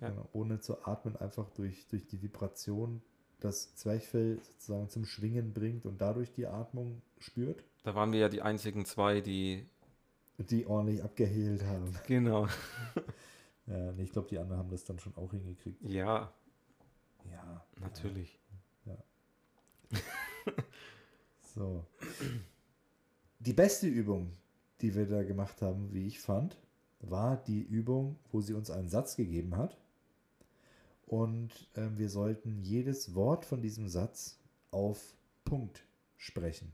A: Ja.
B: genau, ohne zu atmen, einfach durch, durch die Vibration das Zwerchfell sozusagen zum Schwingen bringt und dadurch die Atmung spürt,
A: Da waren wir ja die einzigen zwei, die,
B: die ordentlich abgehehlt haben.
A: genau.
B: Ja, nee, ich glaube, die anderen haben das dann schon auch hingekriegt.
A: Ja,
B: Ja,
A: natürlich.
B: So. Die beste Übung, die wir da gemacht haben, wie ich fand, war die Übung, wo sie uns einen Satz gegeben hat. Und ähm, wir sollten jedes Wort von diesem Satz auf Punkt sprechen.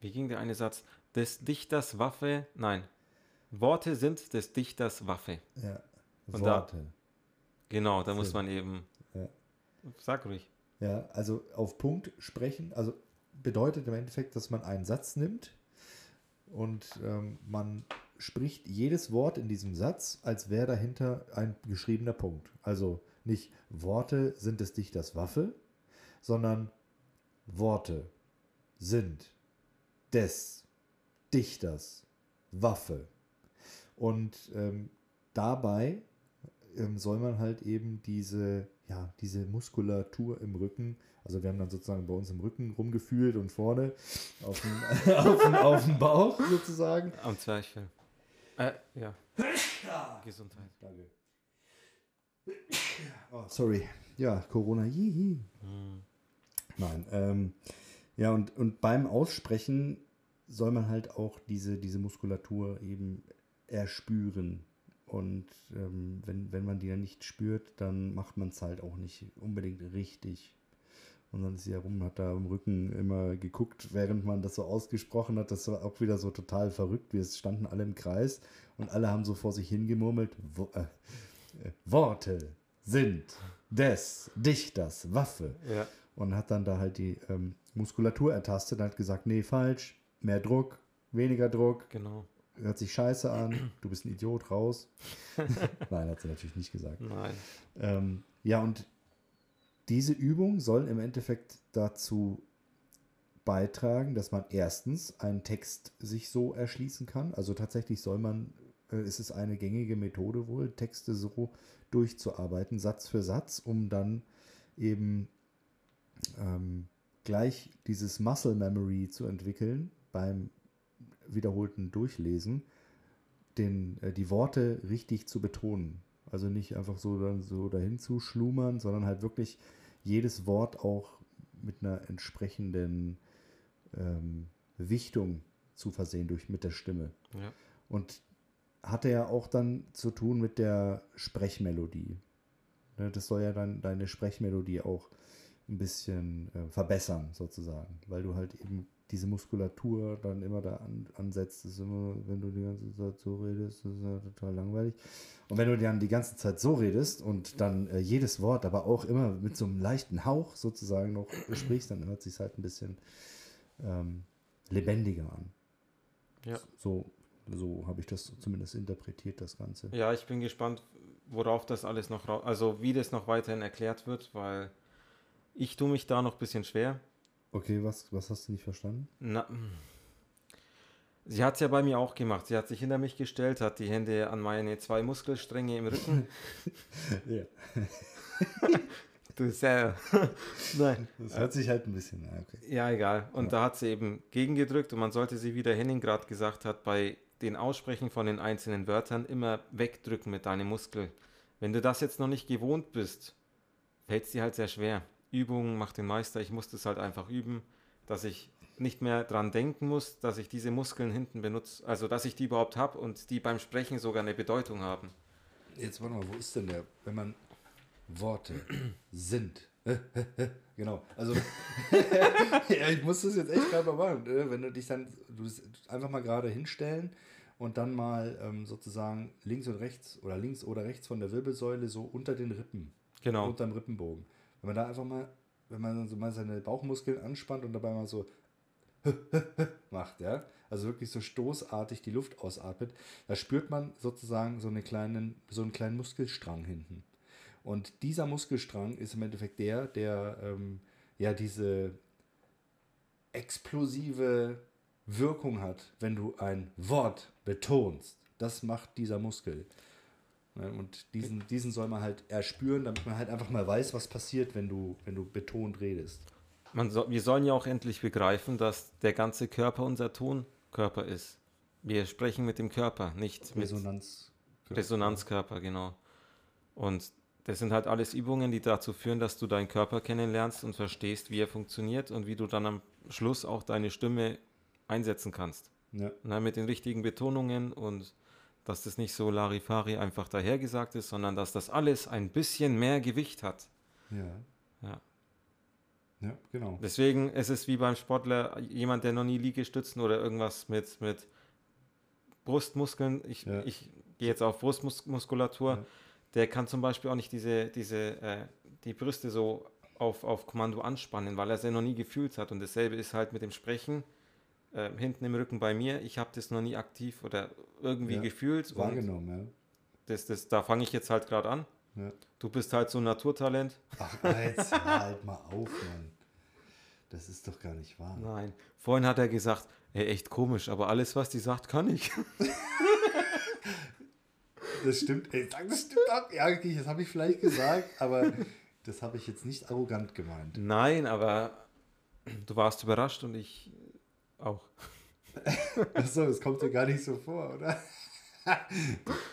A: Wie ging der eine Satz? Des Dichters Waffe, nein. Worte sind des Dichters Waffe.
B: Ja,
A: Und da-
B: Worte.
A: Genau, da muss
B: So.
A: man eben.
B: Ja.
A: Sag ruhig.
B: Ja, also auf Punkt sprechen, also bedeutet im Endeffekt, dass man einen Satz nimmt und ähm, man spricht jedes Wort in diesem Satz, als wäre dahinter ein geschriebener Punkt. Also nicht Worte sind des Dichters Waffe, sondern Worte sind des Dichters Waffe. Und ähm, dabei ähm, soll man halt eben diese, ja, diese Muskulatur im Rücken, also wir haben dann sozusagen bei uns im Rücken rumgefühlt und vorne auf dem, auf dem, auf dem Bauch sozusagen.
A: Am Zwerchfell. Äh, ja. Gesundheit.
B: Danke. Oh, sorry. Ja, Corona. Hihi.
A: Hm.
B: Nein. Ähm, ja, und, und beim Aussprechen soll man halt auch diese, diese Muskulatur eben erspüren. Und ähm, wenn, wenn man die dann nicht spürt, dann macht man es halt auch nicht unbedingt richtig. Und dann ist sie herum, hat da im Rücken immer geguckt, während man das so ausgesprochen hat. Das war auch wieder so total verrückt. Wir standen alle im Kreis und alle haben so vor sich hingemurmelt. Wo, äh, äh, Worte sind des Dichters Waffe.
A: Ja.
B: Und hat dann da halt die ähm, Muskulatur ertastet und hat gesagt, nee, falsch, mehr Druck, weniger Druck,
A: Genau.
B: hört sich scheiße an, du bist ein Idiot, raus. Nein, hat sie natürlich nicht gesagt.
A: Nein.
B: Ähm, ja, und diese Übung soll im Endeffekt dazu beitragen, dass man erstens einen Text sich so erschließen kann. Also tatsächlich soll man, äh, es eine gängige Methode wohl, Texte so durchzuarbeiten, Satz für Satz, um dann eben ähm, gleich dieses Muscle Memory zu entwickeln beim wiederholten Durchlesen, den, äh, die Worte richtig zu betonen. Also nicht einfach so, dann so dahin zu schlummern, sondern halt wirklich jedes Wort auch mit einer entsprechenden ähm, Wichtung zu versehen durch mit der Stimme.
A: Ja.
B: Und hatte ja auch dann zu tun mit der Sprechmelodie. Ne, Das soll ja dann deine Sprechmelodie auch ein bisschen äh, verbessern, sozusagen, weil du halt eben diese Muskulatur dann immer da an, ansetzt. Das ist immer, wenn du die ganze Zeit so redest, das ist ja total langweilig. Und wenn du dann die ganze Zeit so redest und dann äh, jedes Wort aber auch immer mit so einem leichten Hauch sozusagen noch sprichst, dann hört sich halt ein bisschen ähm, lebendiger an.
A: Ja.
B: So, so habe ich das zumindest interpretiert, das Ganze.
A: Ja, ich bin gespannt, worauf das alles noch, also wie das noch weiterhin erklärt wird, weil ich tue mich da noch ein bisschen schwer.
B: Okay, was, was hast du nicht verstanden?
A: Na, hm. sie hat es ja bei mir auch gemacht. Sie hat sich hinter mich gestellt, hat die Hände an meine zwei Muskelstränge im Rücken.
B: Ja.
A: Du sehr. Nein.
B: Das hört sich halt ein bisschen, ah, okay.
A: Ja, egal. Und
B: Ja.
A: da hat sie eben gegengedrückt und man sollte sie, wie der Henning gerade gesagt hat, bei den Aussprechen von den einzelnen Wörtern immer wegdrücken mit deinem Muskel. Wenn du das jetzt noch nicht gewohnt bist, fällt es dir halt sehr schwer. Übung macht den Meister. Ich musste es halt einfach üben, dass ich nicht mehr dran denken muss, dass ich diese Muskeln hinten benutze, also dass ich die überhaupt habe und die beim Sprechen sogar eine Bedeutung haben.
B: Jetzt warte mal, wo ist denn der, wenn man Worte sind? genau, also ja, ich muss das jetzt echt gerade mal machen. äh, Wenn du dich dann du einfach mal gerade hinstellen und dann mal ähm, sozusagen links und rechts oder links oder rechts von der Wirbelsäule so unter den Rippen,
A: Genau.
B: unter dem Rippenbogen. Wenn man da einfach mal, wenn man so mal seine Bauchmuskeln anspannt und dabei mal so macht, ja, also wirklich so stoßartig die Luft ausatmet, da spürt man sozusagen so, eine kleinen, so einen kleinen Muskelstrang hinten. Und dieser Muskelstrang ist im Endeffekt der, der ähm, ja diese explosive Wirkung hat, wenn du ein Wort betonst. Das macht dieser Muskel. Ne, Und diesen, diesen soll man halt erspüren, damit man halt einfach mal weiß, was passiert, wenn du, wenn du betont redest.
A: Man so, wir sollen ja auch endlich begreifen, dass der ganze Körper unser Tonkörper ist. Wir sprechen mit dem Körper, nicht mit
B: Resonanz.
A: Resonanzkörper, genau. Und das sind halt alles Übungen, die dazu führen, dass du deinen Körper kennenlernst und verstehst, wie er funktioniert und wie du dann am Schluss auch deine Stimme einsetzen kannst.
B: Ja.
A: Na, mit den richtigen Betonungen und dass das nicht so Larifari einfach dahergesagt ist, sondern dass das alles ein bisschen mehr Gewicht hat.
B: Ja.
A: Ja.
B: Ja, genau.
A: Deswegen ist es wie beim Sportler, jemand, der noch nie Liegestützen oder irgendwas mit, mit Brustmuskeln, ich,
B: Ja.
A: ich gehe jetzt auf Brustmuskulatur,
B: Ja.
A: der kann zum Beispiel auch nicht diese, diese, äh, die Brüste so auf, auf Kommando anspannen, weil er sie noch nie gefühlt hat. Und dasselbe ist halt mit dem Sprechen äh, hinten im Rücken bei mir. Ich habe das noch nie aktiv oder irgendwie
B: Ja.
A: gefühlt.
B: Wahrgenommen,
A: das, das, da fange ich jetzt halt gerade an.
B: ja. ja.
A: Du bist halt so ein Naturtalent.
B: Ach, jetzt halt mal auf, Mann. Das ist doch gar nicht wahr.
A: Nein. Vorhin hat er gesagt, ey, echt komisch, aber alles, was die sagt, kann ich.
B: Das stimmt, ey, sag, das stimmt auch. Ja, okay, das habe ich vielleicht gesagt, aber das habe ich jetzt nicht arrogant gemeint.
A: Nein, aber du warst überrascht und ich auch.
B: Achso, das kommt dir gar nicht so vor, oder?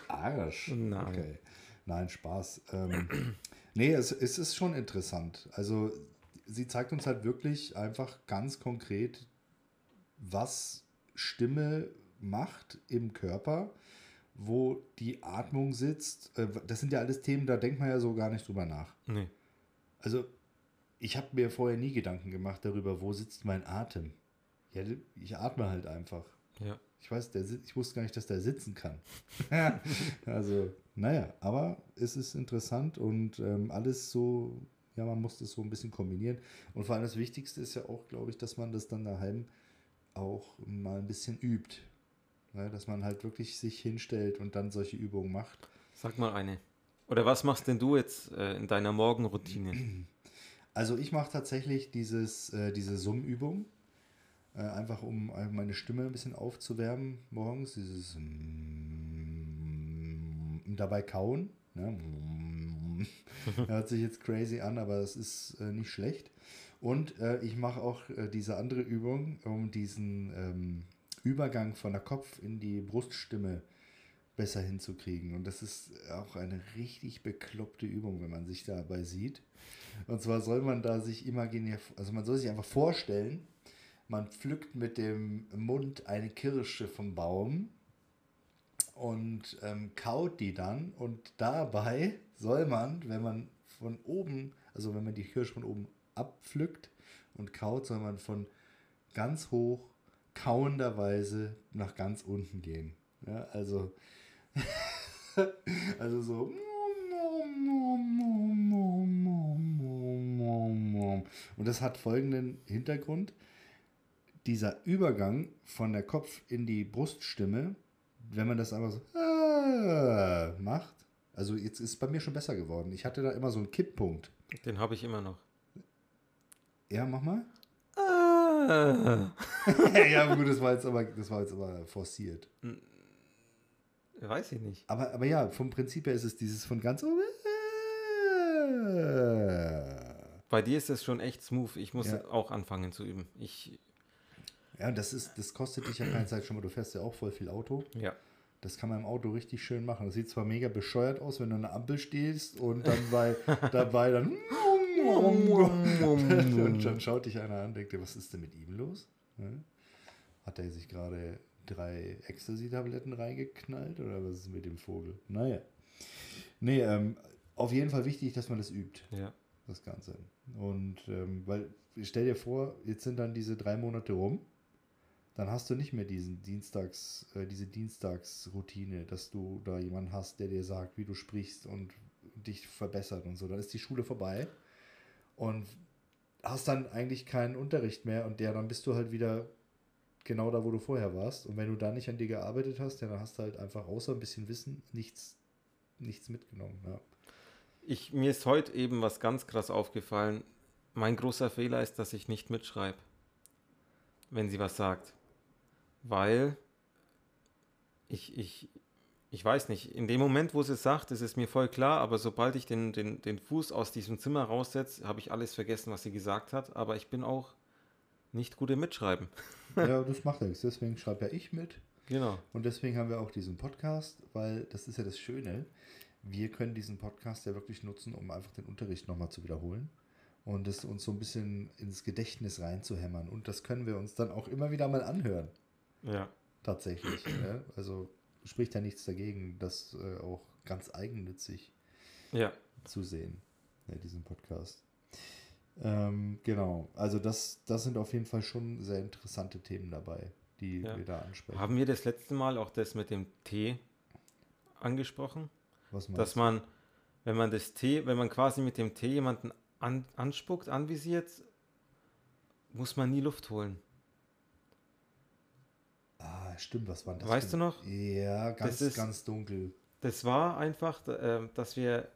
B: Arsch.
A: Nein.
B: Okay. Nein, Spaß. Ähm, nee, es, es ist schon interessant. Also, sie zeigt uns halt wirklich einfach ganz konkret, was Stimme macht im Körper wo die Atmung sitzt. Äh, Das sind ja alles Themen, da denkt man ja so gar nicht drüber nach.
A: Nee.
B: Also, ich habe mir vorher nie Gedanken gemacht darüber, wo sitzt mein Atem. Ja, ich atme halt einfach.
A: Ja.
B: Ich weiß, der, ich wusste gar nicht, dass der sitzen kann. also, naja, aber es ist interessant und ähm, alles so, ja, man muss das so ein bisschen kombinieren. Und vor allem das Wichtigste ist ja auch, glaube ich, dass man das dann daheim auch mal ein bisschen übt. Ne, dass man halt wirklich sich hinstellt und dann solche Übungen macht.
A: Sag mal eine. Oder was machst denn du jetzt äh, in deiner Morgenroutine?
B: Also ich mache tatsächlich dieses, äh, diese Summübung, äh, einfach um äh, meine Stimme ein bisschen aufzuwärmen morgens. Dieses dabei kauen. Ne? Hört sich jetzt crazy an, aber es ist äh, nicht schlecht. Und äh, ich mache auch äh, diese andere Übung, um diesen ähm, Übergang von der Kopf in die Bruststimme besser hinzukriegen. Und das ist auch eine richtig bekloppte Übung, wenn man sich dabei sieht. Und zwar soll man da sich imaginär, also man soll sich einfach vorstellen, man pflückt mit dem Mund eine Kirsche vom Baum und ähm, kaut die dann. Und dabei soll man, wenn man von oben, also wenn man die Kirsche von oben abpflückt und kaut, soll man von ganz hoch kauenderweise nach ganz unten gehen. Ja, also, also so. Und das hat folgenden Hintergrund. Dieser Übergang von der Kopf in die Bruststimme, wenn man das einfach so äh, macht, also jetzt ist es bei mir schon besser geworden. Ich hatte da immer so einen Kipppunkt.
A: Den habe ich immer noch.
B: Ja, mach mal.
A: Ah.
B: ja, gut, das war jetzt aber, das war jetzt aber forciert.
A: Weiß ich nicht.
B: Aber, aber ja, vom Prinzip her ist es dieses von ganz oben.
A: Bei dir ist das schon echt smooth. Ich muss
B: Ja.
A: auch anfangen zu üben. Ich,
B: Ja, und das ist, das kostet dich ja keine Zeit schon mal. Du fährst ja auch voll viel Auto.
A: ja.
B: Das kann man im Auto richtig schön machen. Das sieht zwar mega bescheuert aus, wenn du an der Ampel stehst und dann bei, dabei dann. und dann schaut dich einer an, denkt dir, was ist denn mit ihm los? Hat er sich gerade drei Ecstasy-Tabletten reingeknallt oder was ist mit dem Vogel? Naja. Nee, ähm, auf jeden Fall wichtig, dass man das übt,
A: Ja.
B: das Ganze. Und ähm, weil, stell dir vor, jetzt sind dann diese drei Monate rum, dann hast du nicht mehr diesen Dienstags, äh, diese Dienstagsroutine, dass du da jemanden hast, der dir sagt, wie du sprichst und dich verbessert und so. Dann ist die Schule vorbei und hast dann eigentlich keinen Unterricht mehr und der, dann bist du halt wieder genau da, wo du vorher warst. Und wenn du da nicht an dir gearbeitet hast, ja, dann hast du halt einfach außer ein bisschen Wissen nichts, nichts mitgenommen. Ja.
A: Ich, mir ist heute eben was ganz krass aufgefallen. Mein großer Fehler ist, dass ich nicht mitschreibe, wenn sie was sagt. Weil ich, ich, ich weiß nicht, in dem Moment, wo sie es sagt, ist es mir voll klar, aber sobald ich den, den, den Fuß aus diesem Zimmer raussetze, habe ich alles vergessen, was sie gesagt hat. Aber ich bin auch nicht gut im Mitschreiben.
B: ja, das macht nichts. Deswegen schreibe ja ich mit.
A: Genau.
B: Und deswegen haben wir auch diesen Podcast, weil das ist ja das Schöne. Wir können diesen Podcast ja wirklich nutzen, um einfach den Unterricht nochmal zu wiederholen und es uns so ein bisschen ins Gedächtnis reinzuhämmern. Und das können wir uns dann auch immer wieder mal anhören,
A: Ja.
B: tatsächlich. ja? Also spricht ja nichts dagegen, das äh, auch ganz eigennützig
A: Ja.
B: zu sehen, ja, diesen Podcast. Ähm, genau, also das, das sind auf jeden Fall schon sehr interessante Themen dabei, die
A: Ja.
B: wir da ansprechen.
A: Haben wir das letzte Mal auch das mit dem Tee angesprochen?
B: Was meinst
A: dass man, wenn man das Tee, wenn man quasi mit dem Tee jemanden an, anspuckt, anvisiert, muss man nie Luft holen.
B: Ah, stimmt, was war das?
A: Weißt
B: für-
A: du noch?
B: Ja, ganz,
A: ist-
B: ganz dunkel.
A: Das war einfach, äh, dass wir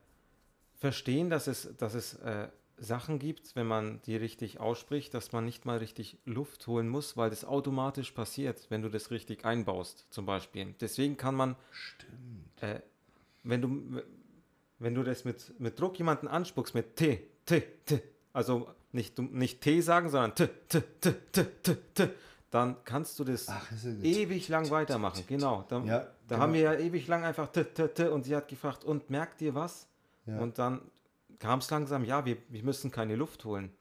A: verstehen, dass es, dass es äh, Sachen gibt, wenn man die richtig ausspricht, dass man nicht mal richtig Luft holen muss, weil das automatisch passiert, wenn du das richtig einbaust, zum Beispiel. Deswegen kann man
B: Stimmt.
A: äh, wenn du wenn du das mit, mit Druck jemanden anspuckst mit T, T, T, also nicht, nicht T sagen, sondern T, T, T, T, T, T, dann kannst du das
B: Ach, gut.
A: ewig lang weitermachen. Genau. Da,
B: Ja,
A: da
B: genau.
A: haben wir ja ewig lang einfach T, T, T und sie hat gefragt, und merkt ihr was?
B: Ja.
A: Und dann kam es langsam, ja, wir, wir müssen keine Luft holen.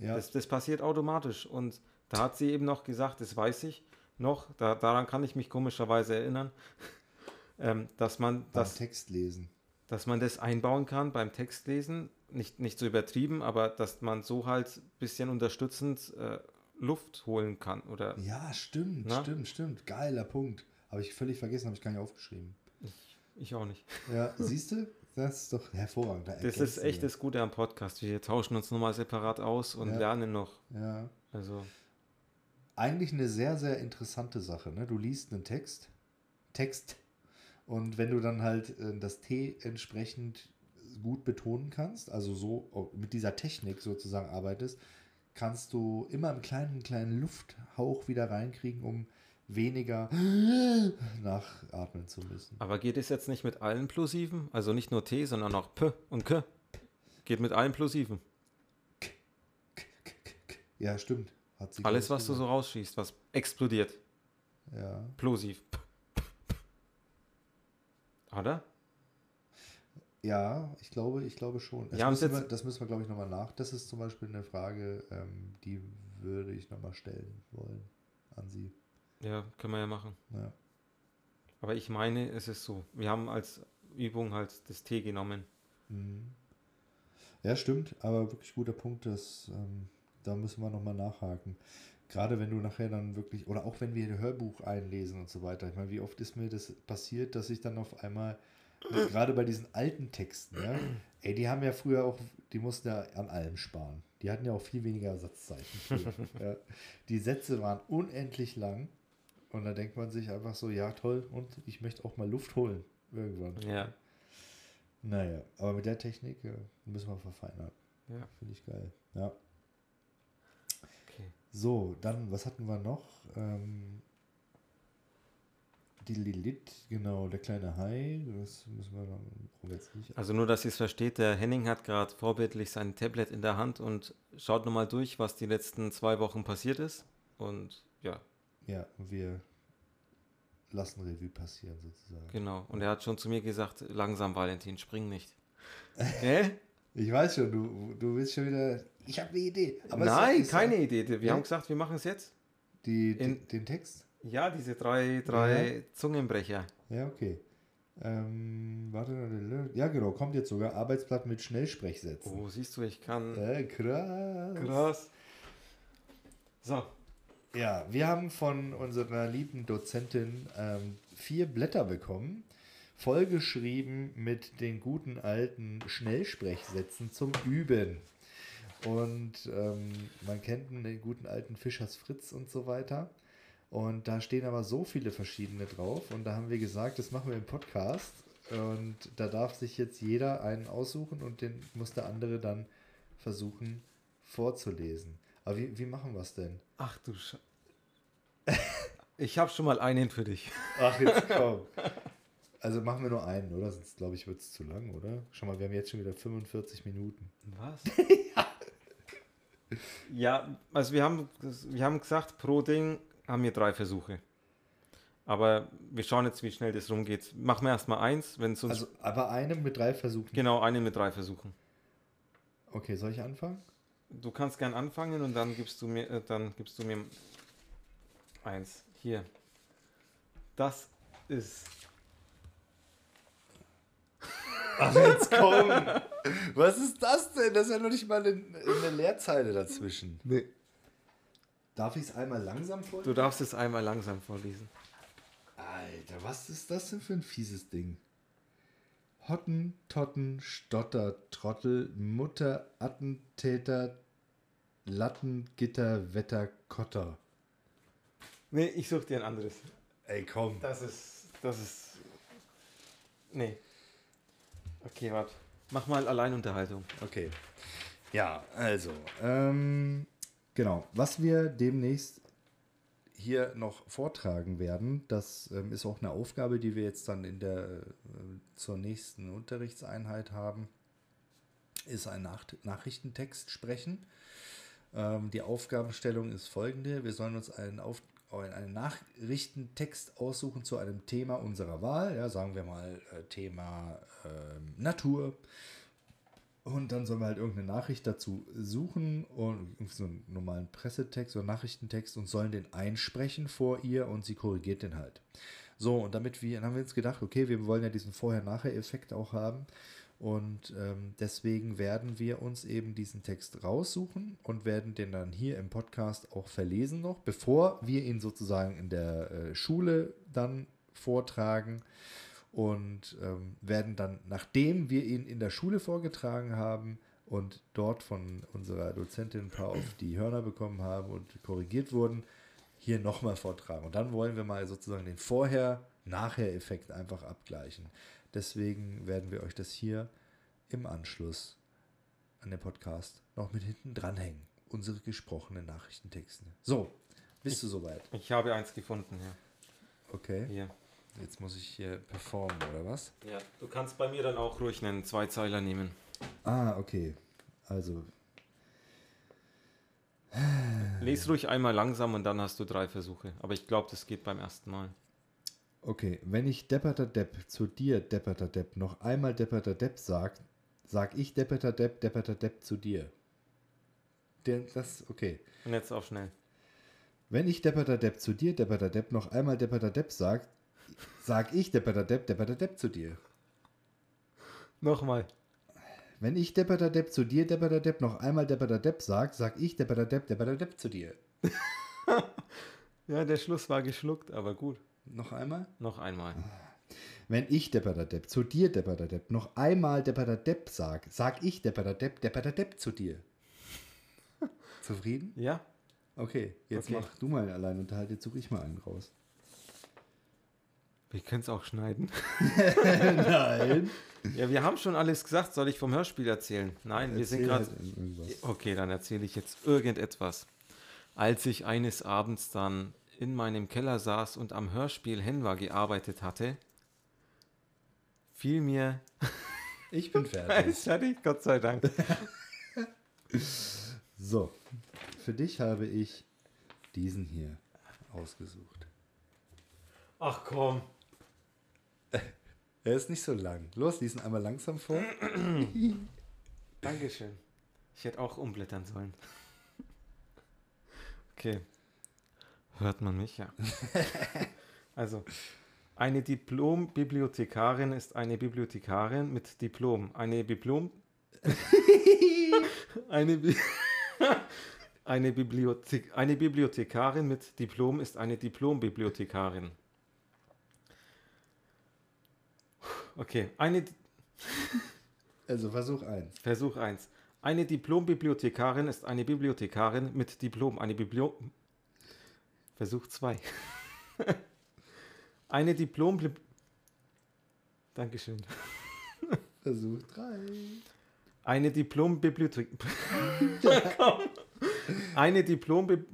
B: Ja,
A: Das, das passiert automatisch. Und da hat sie eben noch gesagt, das weiß ich noch, da, daran kann ich mich komischerweise erinnern. ähm, dass man
B: Beim
A: das,
B: Text lesen.
A: dass man das einbauen kann beim Textlesen. Nicht, nicht so übertrieben, aber dass man so halt ein bisschen unterstützend äh, Luft holen kann. Oder
B: Ja, stimmt,
A: Na?
B: stimmt, stimmt. Geiler Punkt. Habe ich völlig vergessen, habe ich gar nicht aufgeschrieben.
A: ich auch nicht.
B: Ja, siehst du? Das ist doch hervorragend. Da
A: Das ist echt das Gute am Podcast. Wir tauschen uns nochmal separat aus und
B: Ja.
A: lernen noch.
B: Ja.
A: Also,
B: Eigentlich eine sehr, sehr interessante Sache. Ne? Du liest einen Text, Text, und wenn du dann halt äh, das T entsprechend gut betonen kannst, also so oh, mit dieser Technik sozusagen arbeitest, kannst du immer einen kleinen, kleinen Lufthauch wieder reinkriegen, um weniger nachatmen zu müssen.
A: aber geht es jetzt nicht mit allen Plosiven? Also nicht nur T, sondern auch P und K. Geht mit allen Plosiven.
B: Ja, stimmt. Hat sie
A: Alles,
B: groß
A: was du so rausschießt, was explodiert.
B: Ja.
A: Plosiv. Oder?
B: Ja, ich glaube, ich glaube schon. Das,
A: haben's
B: müssen, wir, das müssen wir, glaube ich, nochmal nach. Das ist zum Beispiel eine Frage, ähm, die würde ich nochmal stellen wollen an Sie.
A: Ja, können wir ja machen.
B: Ja.
A: Aber ich meine, es ist so. Wir haben als Übung halt das T genommen.
B: Mhm. ja, stimmt, aber wirklich guter Punkt, dass, ähm, da müssen wir nochmal nachhaken. Gerade wenn du nachher dann wirklich, oder auch wenn wir ein Hörbuch einlesen und so weiter. Ich meine, wie oft ist mir das passiert, dass ich dann auf einmal, gerade bei diesen alten Texten, ja, ey, die haben ja früher auch, die mussten ja an allem sparen. Die hatten ja auch viel weniger Satzzeichen. früher, ja. Die Sätze waren unendlich lang und da denkt man sich einfach so, ja toll, und ich möchte auch mal Luft holen irgendwann.
A: Ja.
B: Naja, aber mit der Technik äh, müssen wir verfeinern.
A: Ja.
B: Finde ich geil. Ja.
A: Okay.
B: So, dann, was hatten wir noch? Ähm, die Lilith, genau, der kleine Hai. Das müssen wir nicht.
A: Also nur, dass ihr es versteht, der Henning hat gerade vorbildlich sein Tablet in der Hand und schaut nochmal durch, was die letzten zwei Wochen passiert ist. Und ja,
B: Ja, wir lassen Revue passieren sozusagen.
A: genau. Und er hat schon zu mir gesagt, langsam Valentin, spring nicht. Gell?
B: Ich weiß schon, du, du willst schon wieder. Ich habe eine Idee.
A: Nein, keine Idee. Wir
B: Ja.
A: haben gesagt, wir machen es jetzt.
B: Die, die, den Text?
A: Ja, diese drei, drei Zungenbrecher.
B: Ja, okay. Ähm, warte, ja genau, kommt jetzt sogar Arbeitsblatt mit Schnellsprechsätzen.
A: Oh, siehst du, ich kann.
B: Äh, krass.
A: Krass. So,
B: Ja, wir haben von unserer lieben Dozentin ähm, vier Blätter bekommen, vollgeschrieben mit den guten alten Schnellsprechsätzen zum Üben. Und ähm, man kennt den guten alten Fischers Fritz und so weiter. Und da stehen aber so viele verschiedene drauf. Und da haben wir gesagt, das machen wir im Podcast. Und da darf sich jetzt jeder einen aussuchen und den muss der andere dann versuchen vorzulesen. Aber wie, wie machen wir es denn?
A: ach du Sch Ich habe schon mal einen für dich.
B: Ach, jetzt komm. Also machen wir nur einen, oder? Sonst glaube ich, wird es zu lang, oder? Schau mal, wir haben jetzt schon wieder 45 Minuten.
A: Was? ja. also wir haben, wir haben gesagt, pro Ding haben wir drei Versuche. Aber wir schauen jetzt, wie schnell das rumgeht. Machen wir erstmal eins, wenn es uns.
B: Also, aber einem mit drei Versuchen.
A: genau, einen mit drei Versuchen.
B: Okay, soll ich anfangen?
A: Du kannst gern anfangen und dann gibst du mir, äh, dann gibst du mir eins. Hier. Das ist.
B: Ach, jetzt komm! Was ist das denn? Das ist ja noch nicht mal eine, eine Leerzeile dazwischen.
A: Nee.
B: Darf ich es einmal langsam vorlesen?
A: Du darfst es einmal langsam vorlesen.
B: Alter, was ist das denn für ein fieses Ding? Hotten, Totten, Stotter, Trottel, Mutter, Attentäter, Latten, Gitter, Wetter, Kotter.
A: Nee, ich suche dir ein anderes.
B: Ey, komm.
A: Das ist. Das ist. Nee. Okay, warte. Mach mal Alleinunterhaltung.
B: Okay. Ja, also, ähm, genau. Was wir demnächst hier noch vortragen werden, das ähm, ist auch eine Aufgabe, die wir jetzt dann in der äh, zur nächsten Unterrichtseinheit haben, ist ein Nach Nachrichtentext sprechen. Ähm, die Aufgabenstellung ist folgende: Wir sollen uns einen, Auf einen Nachrichtentext aussuchen zu einem Thema unserer Wahl. Ja, sagen wir mal äh, Thema ähm, Natur. Und dann sollen wir halt irgendeine Nachricht dazu suchen und so einen normalen Pressetext oder Nachrichtentext und sollen den einsprechen vor ihr und sie korrigiert den halt. So, und damit wir, dann haben wir uns gedacht, okay, wir wollen ja diesen Vorher-Nachher-Effekt auch haben. Und ähm, deswegen werden wir uns eben diesen Text raussuchen und werden den dann hier im Podcast auch verlesen noch, bevor wir ihn sozusagen in der äh, Schule dann vortragen und ähm, werden dann, nachdem wir ihn in der Schule vorgetragen haben und dort von unserer Dozentin ein paar auf die Hörner bekommen haben und korrigiert wurden, hier nochmal vortragen. Und dann wollen wir mal sozusagen den Vorher-Nachher-Effekt einfach abgleichen. Deswegen werden wir euch das hier im Anschluss an den Podcast noch mit hinten dranhängen. Unsere gesprochenen Nachrichtentexte. So, bist du soweit?
A: Ich habe eins gefunden, ja.
B: Okay.
A: Hier.
B: Jetzt muss ich hier performen, oder was?
A: Ja, du kannst bei mir dann auch ruhig einen Zweizeiler nehmen.
B: Ah, okay. Also,
A: Lies ruhig einmal langsam und dann hast du drei Versuche. Aber ich glaube, das geht beim ersten Mal.
B: okay. Wenn ich depperter Depp zu dir, depperter Depp, noch einmal depperter Depp sag, sag ich depperter Depp, depperter Depp zu dir. Der, das, okay.
A: Und jetzt auch schnell.
B: Wenn ich depperter Depp zu dir, depperter Depp, noch einmal depperter Depp sag, sag ich depperter Depp, depperter Depp zu dir.
A: Nochmal.
B: Wenn ich depperter Depp zu dir, depperter Depp, noch einmal depperter Depp sag, sag ich depperter Depp, depperter Depp zu dir.
A: Ja, der Schluss war geschluckt, aber gut.
B: Noch einmal?
A: Noch einmal.
B: Wenn ich depperter Depp zu dir, depperter Depp, noch einmal depperter Depp sag, sag ich depperter Depp, depperter Depp zu dir. Zufrieden?
A: Ja?
B: Okay, jetzt
A: Okay.
B: mach du mal einen Alleinunterhalt, jetzt suche ich mal einen raus.
A: Wir können es auch schneiden.
B: Nein.
A: Ja, wir haben schon alles gesagt. Soll ich vom Hörspiel erzählen? Nein, wir sind
B: Erzähl
A: gerade.
B: halt.
A: Okay, dann erzähle ich jetzt irgendetwas. Als ich eines Abends dann in meinem Keller saß und am Hörspiel Henwa gearbeitet hatte, fiel mir.
B: Ich bin fertig.
A: Ist fertig, Gott sei Dank.
B: So, für dich habe ich diesen hier ausgesucht.
A: Ach komm.
B: Er ist nicht so lang. Los, lies ihn einmal langsam vor.
A: Dankeschön. Ich hätte auch umblättern sollen. Okay. Hört man mich? Ja. Also, eine Diplom-Bibliothekarin ist eine Bibliothekarin mit Diplom. Eine Diplom. eine, Bi eine, Bibliothek eine Bibliothekarin mit Diplom ist eine Diplom-Bibliothekarin. Okay, eine.
B: Also Versuch 1.
A: Versuch 1. Eine Diplom-Bibliothekarin ist eine Bibliothekarin mit Diplom. Eine Biblio Versuch 2. eine Diplom... Dankeschön.
B: Versuch 3.
A: Eine Diplom-Bibliothek... Komm. eine Diplom...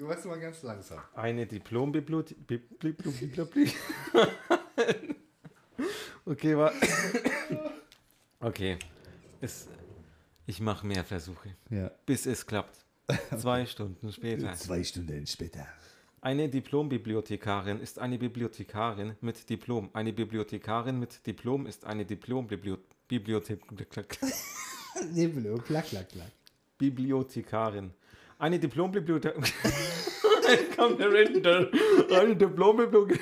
B: Machst du mal ganz langsam.
A: Eine Diplom-Bibliothek... Okay, war... Okay. Es, ich mache mehr Versuche,
B: Ja.
A: bis es klappt. Zwei Stunden später.
B: Zwei Stunden später.
A: Eine Diplombibliothekarin ist eine Bibliothekarin mit Diplom. Eine Bibliothekarin mit Diplom ist eine Diplom-Bibliothek.
B: Nebelo, klack, klack, klack.
A: Bibliothekarin. Eine Diplombibliothek. Jetzt kommt der Rinder. Eine Diplombibliothek.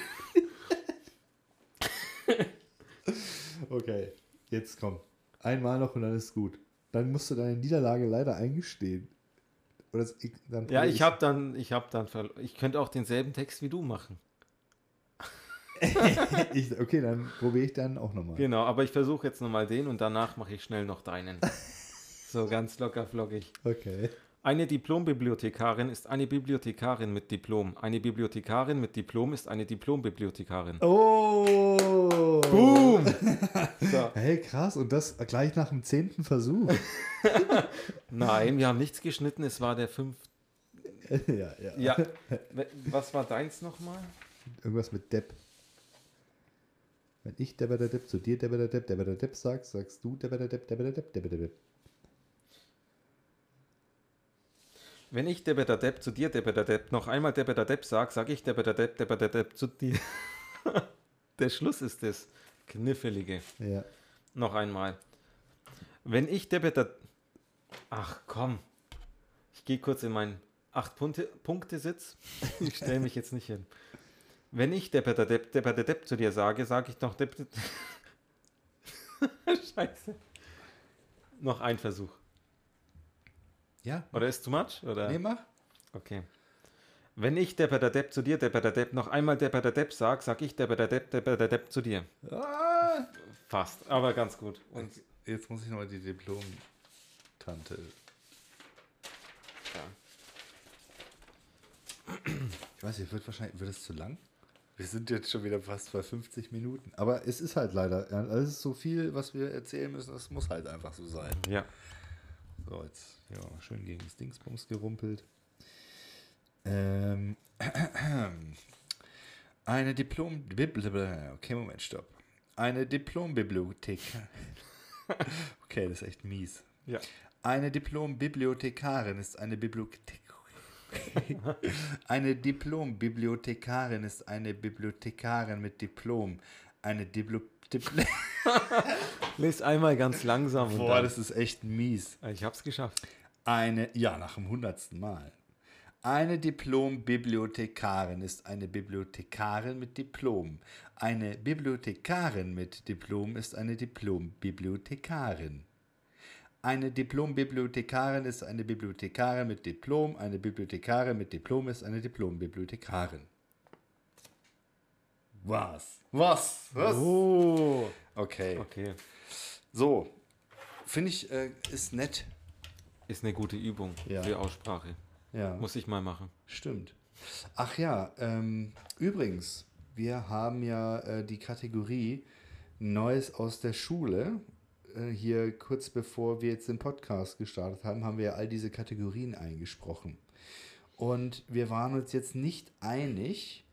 B: Okay, jetzt komm. Einmal noch und dann ist gut. Dann musst du deine Niederlage leider eingestehen. Oder dann
A: Ja, ich habe dann, ich habe dann, ich könnte auch denselben Text wie du machen.
B: ich, okay, dann probiere ich dann auch nochmal.
A: Genau, aber ich versuche jetzt nochmal den und danach mache ich schnell noch deinen. So ganz locker flockig.
B: Okay.
A: Eine Diplombibliothekarin ist eine Bibliothekarin mit Diplom. Eine Bibliothekarin mit Diplom ist eine Diplombibliothekarin.
B: Oh!
A: Boom! So.
B: Hey, krass. Und das gleich nach dem zehnten Versuch.
A: Nein, wir haben nichts geschnitten, es war der fünf.
B: ja, ja.
A: Ja. Was war deins nochmal?
B: Irgendwas mit Depp. Wenn ich Debber der Depp zu dir Debber der Depp, Debber der Depp sagst, sagst du Debber der Depp, Debber der Depp, Debber der Depp.
A: Wenn ich Debbeter Depp zu dir Debbeter Depp noch einmal Debbeter Depp sag, sag ich Debbeter Depp, Debbeter Depp zu dir. Der Schluss ist das Kniffelige.
B: Ja.
A: Noch einmal. Wenn ich Debbeter. Ach komm. Ich gehe kurz in meinen 8-Punkte-Sitz. Ich stelle mich jetzt nicht hin. Wenn ich Depper der Depp, Depper der Depp zu dir sage, sage ich doch Depp. Scheiße. Noch ein Versuch.
B: Ja?
A: Oder ist too much? Oder?
B: Nee, mach.
A: Okay. Wenn ich der Depp zu dir, der Depp, noch einmal der Depp sag, sag ich der Depper der Depp zu dir.
B: Ah.
A: Fast, aber ganz gut. Und
B: Jetzt muss ich noch die Diplom-Tante.
A: ja.
B: Ich weiß nicht, wird wahrscheinlich, wird es zu lang? Wir sind jetzt schon wieder fast bei 50 Minuten. Aber es ist halt leider, es ist so viel, was wir erzählen müssen, das muss halt einfach so sein.
A: ja.
B: So, jetzt ja, schön gegen das Dingsbums gerumpelt. Ähm, eine Diplom... Okay, Moment, stopp. Eine Diplombibliothek... Okay, das ist echt mies.
A: Ja.
B: Eine Diplombibliothekarin ist eine Bibliothek... Eine Diplombibliothekarin ist eine Bibliothekarin mit Diplom. Eine Diplo... Dipl
A: Lies einmal ganz langsam. und
B: Boah, das ist echt mies.
A: ich hab's geschafft.
B: Eine, ja, nach dem hundertsten Mal. Eine Diplom-Bibliothekarin ist eine Bibliothekarin mit Diplom. Eine Bibliothekarin mit Diplom ist eine Diplom-Bibliothekarin. Eine Diplom-Bibliothekarin ist eine Bibliothekarin mit Diplom. Eine Bibliothekarin mit Diplom ist eine Diplom-Bibliothekarin. Was? Was? Was?
A: Oh.
B: Okay.
A: Okay.
B: So. Finde ich, äh, ist nett.
A: Ist eine gute Übung
B: Ja.
A: für Aussprache.
B: Ja.
A: Muss ich mal machen.
B: Stimmt. Ach ja, ähm, übrigens, wir haben ja äh, die Kategorie Neues aus der Schule. Äh, hier kurz bevor wir jetzt den Podcast gestartet haben, haben wir ja all diese Kategorien eingesprochen. Und wir waren uns jetzt nicht einig,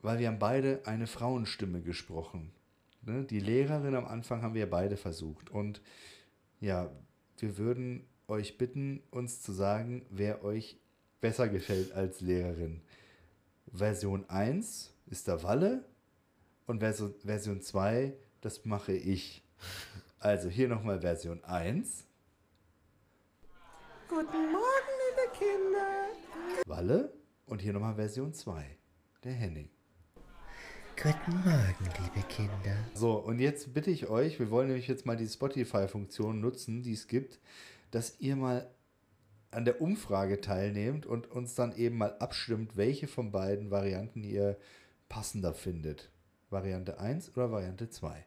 B: weil wir haben beide eine Frauenstimme gesprochen. Ne? Die Lehrerin am Anfang haben wir beide versucht. Und ja, wir würden euch bitten, uns zu sagen, wer euch besser gefällt als Lehrerin. Version 1 ist der Walle und Version, Version 2, das mache ich. Also hier nochmal Version 1.
D: Guten Morgen, liebe Kinder.
B: Walle und hier nochmal Version 2. Der Henning.
D: Guten Morgen, liebe Kinder.
B: So, und jetzt bitte ich euch, wir wollen nämlich jetzt mal die Spotify-Funktion nutzen, die es gibt, dass ihr mal an der Umfrage teilnehmt und uns dann eben mal abstimmt, welche von beiden Varianten ihr passender findet. Variante 1 oder Variante 2.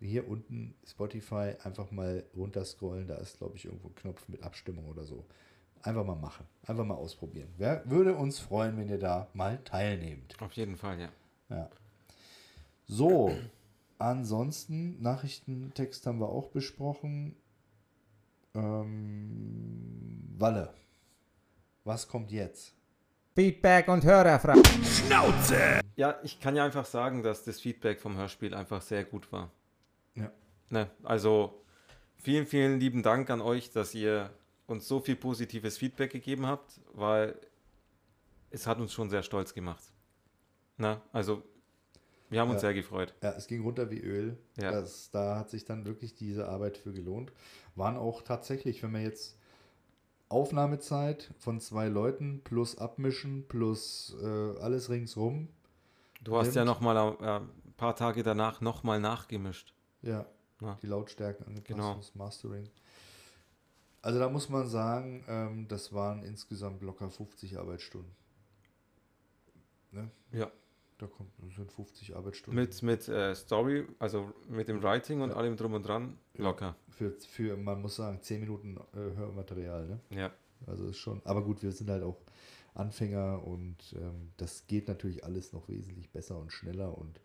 B: Hier unten Spotify einfach mal runterscrollen, da ist glaube ich irgendwo ein Knopf mit Abstimmung oder so. Einfach mal machen, einfach mal ausprobieren. Wer würde uns freuen, wenn ihr da mal teilnehmt.
A: Auf jeden Fall, ja.
B: Ja. So, ansonsten, Nachrichtentext haben wir auch besprochen. Ähm, Walle, was kommt jetzt?
E: Feedback und Hörerfragen.
C: Schnauze!
A: Ja, ich kann ja einfach sagen, dass das Feedback vom Hörspiel einfach sehr gut war.
B: Ja.
A: Ne, also vielen, vielen lieben Dank an euch, dass ihr uns so viel positives Feedback gegeben habt, weil es hat uns schon sehr stolz gemacht. Na, also wir haben uns
B: Ja.
A: sehr gefreut.
B: Ja, es ging runter wie Öl.
A: Ja.
B: Das, da hat sich dann wirklich diese Arbeit für gelohnt. Waren auch tatsächlich, wenn man jetzt Aufnahmezeit von zwei Leuten plus Abmischen plus äh, alles ringsrum.
A: Du hast ja
B: Nimmt.
A: noch mal äh, ein paar Tage danach nochmal nachgemischt.
B: Ja,
A: Ja.
B: die Lautstärken angepasst,
A: Genau.
B: das Mastering. Also da muss man sagen, ähm, das waren insgesamt locker 50 Arbeitsstunden. Ne?
A: Ja.
B: Da kommt, sind 50 Arbeitsstunden.
A: Mit, mit äh, Story, also mit dem Writing und allem drum und dran, locker.
B: Für, für, man muss sagen, 10 Minuten äh, Hörmaterial. Ne?
A: Ja.
B: Also ist schon, aber gut, wir sind halt auch Anfänger und ähm, das geht natürlich alles noch wesentlich besser und schneller und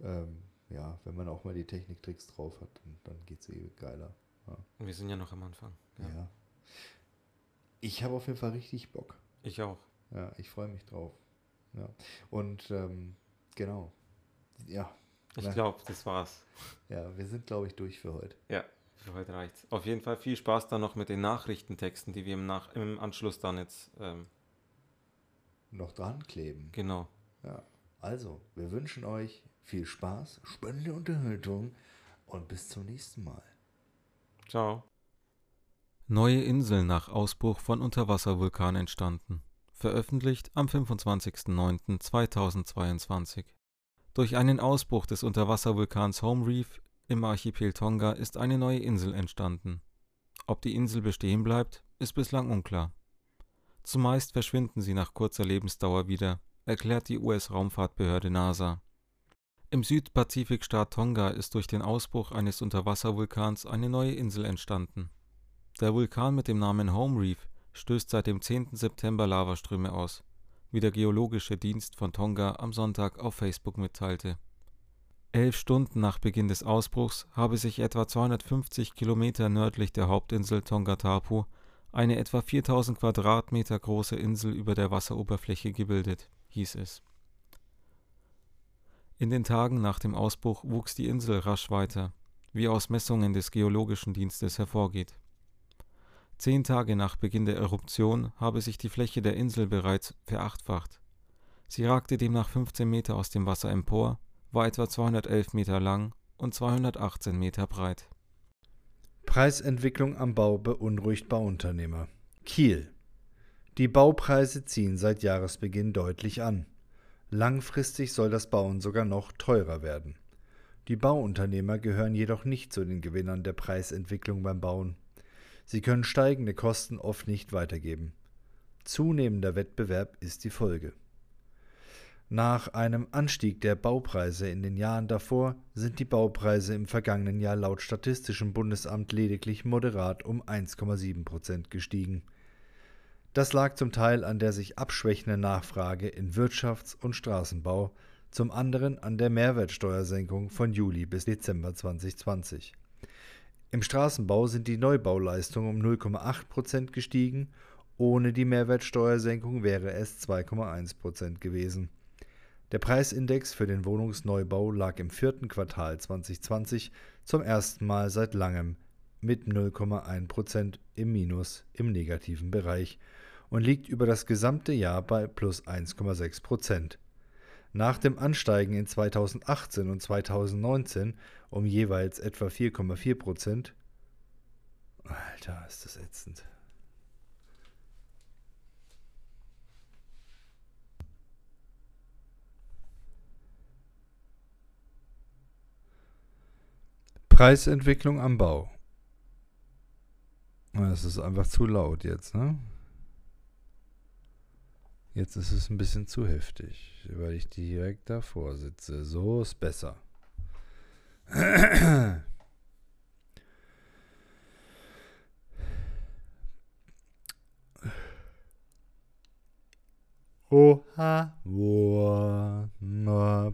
B: ähm, ja, wenn man auch mal die Techniktricks drauf hat, dann, dann geht es eh geiler. Ja.
A: Wir sind ja noch am Anfang.
B: ja.
A: Ja.
B: Ich habe auf jeden Fall richtig Bock.
A: Ich auch.
B: Ja, ich freue mich drauf. Ja. Und ähm, genau. Ja,
A: Ich glaube, das war's.
B: ja, wir sind, glaube ich, durch für heute.
A: Ja, für heute reicht's. Auf jeden Fall viel Spaß dann noch mit den Nachrichtentexten, die wir im, Nach im Anschluss dann jetzt, ähm,
B: Noch dran kleben.
A: genau.
B: Ja. Also, wir wünschen euch viel Spaß, spannende Unterhaltung und bis zum nächsten Mal.
A: Ciao. Neue Inseln nach Ausbruch von Unterwasservulkan entstanden. Veröffentlicht am 25.09.2022. Durch einen Ausbruch des Unterwasservulkans Home Reef im Archipel Tonga ist eine neue Insel entstanden. Ob die Insel bestehen bleibt, ist bislang unklar. Zumeist verschwinden sie nach kurzer Lebensdauer wieder, erklärt die US-Raumfahrtbehörde NASA. Im Südpazifikstaat Tonga ist durch den Ausbruch eines Unterwasservulkans eine neue Insel entstanden. Der Vulkan mit dem Namen Home Reef stößt seit dem 10. September Lavaströme aus, wie der Geologische Dienst von Tonga am Sonntag auf Facebook mitteilte. Elf Stunden nach Beginn des Ausbruchs habe sich etwa 250 Kilometer nördlich der Hauptinsel Tongatapu eine etwa 4000 Quadratmeter große Insel über der Wasseroberfläche gebildet, hieß es. In den Tagen nach dem Ausbruch wuchs die Insel rasch weiter, wie aus Messungen des Geologischen Dienstes hervorgeht. Zehn Tage nach Beginn der Eruption habe sich die Fläche der Insel bereits verachtfacht. Sie ragte demnach 15 Meter aus dem Wasser empor, war etwa 211 Meter lang und 218 Meter breit.
B: Preisentwicklung am Bau beunruhigt Bauunternehmer. Kiel. Die Baupreise ziehen seit Jahresbeginn deutlich an. Langfristig soll das Bauen sogar noch teurer werden. Die Bauunternehmer gehören jedoch nicht zu den Gewinnern der Preisentwicklung beim Bauen. Sie können steigende Kosten oft nicht weitergeben. Zunehmender Wettbewerb ist die Folge. Nach einem Anstieg der Baupreise in den Jahren davor sind die Baupreise im vergangenen Jahr laut Statistischem Bundesamt lediglich moderat um 1,7 Prozent gestiegen. Das lag zum Teil an der sich abschwächenden Nachfrage in Wirtschafts- und Straßenbau, zum anderen an der Mehrwertsteuersenkung von Juli bis Dezember 2020. Im Straßenbau sind die Neubauleistungen um 0,8 Prozent gestiegen, ohne die Mehrwertsteuersenkung wäre es 2,1 Prozent gewesen. Der Preisindex für den Wohnungsneubau lag im vierten Quartal 2020 zum ersten Mal seit langem mit 0,1 Prozent im Minus im negativen Bereich und liegt über das gesamte Jahr bei plus 1,6 Prozent. Nach dem Ansteigen in 2018 und 2019 um jeweils etwa 4,4 Prozent. Alter, ist das ätzend. Preisentwicklung am Bau. Das ist einfach zu laut jetzt, ne? Jetzt ist es ein bisschen zu heftig, weil ich direkt davor sitze. So ist besser. Oha, Oha.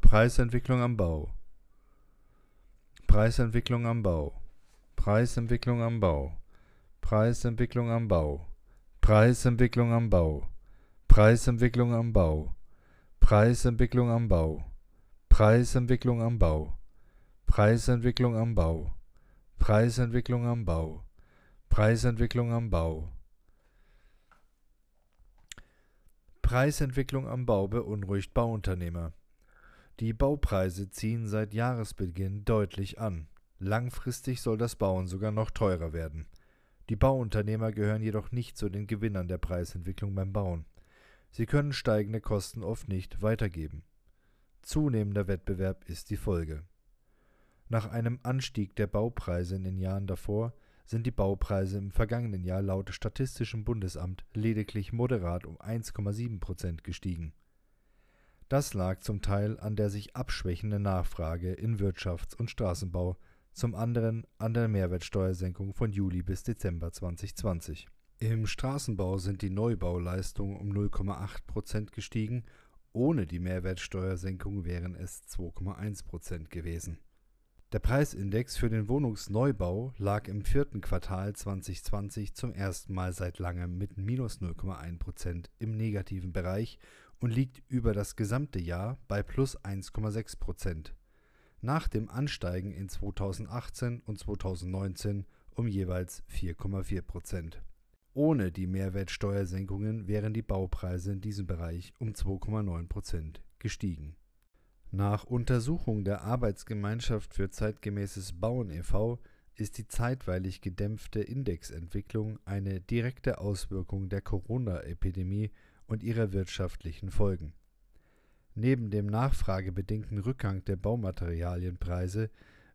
B: Preisentwicklung am Bau. Preisentwicklung am Bau. Preisentwicklung am Bau. Preisentwicklung am Bau. Preisentwicklung am Bau. Preisentwicklung am Bau. Preisentwicklung am Bau. Preisentwicklung am Bau. Preisentwicklung am Bau. Preisentwicklung am Bau. Preisentwicklung am Bau. Preisentwicklung am Bau beunruhigt Bauunternehmer. Die Baupreise ziehen seit Jahresbeginn deutlich an. Langfristig soll das Bauen sogar noch teurer werden. Die Bauunternehmer gehören jedoch nicht zu den Gewinnern der Preisentwicklung beim Bauen. Sie können steigende Kosten oft nicht weitergeben. Zunehmender Wettbewerb ist die Folge. Nach einem Anstieg der Baupreise in den Jahren davor sind die Baupreise im vergangenen Jahr laut Statistischem Bundesamt lediglich moderat um 1,7 Prozent gestiegen. Das lag zum Teil an der sich abschwächenden Nachfrage in Wirtschafts- und Straßenbau, zum anderen an der Mehrwertsteuersenkung von Juli bis Dezember 2020. Im Straßenbau sind die Neubauleistungen um 0,8 Prozent gestiegen, ohne die Mehrwertsteuersenkung wären es 2,1 Prozent gewesen. Der Preisindex für den Wohnungsneubau lag im vierten Quartal 2020 zum ersten Mal seit langem mit minus 0,1 Prozent im negativen Bereich und liegt über das gesamte Jahr bei plus 1,6 Prozent. Nach dem Ansteigen in 2018 und 2019 um jeweils 4,4 Prozent. Ohne die Mehrwertsteuersenkungen wären die Baupreise in diesem Bereich um 2,9 Prozent gestiegen. Nach Untersuchung der Arbeitsgemeinschaft für zeitgemäßes Bauen e.V. ist die zeitweilig gedämpfte Indexentwicklung eine direkte Auswirkung der Corona-Epidemie und ihrer wirtschaftlichen Folgen. Neben dem nachfragebedingten Rückgang der Baumaterialienpreise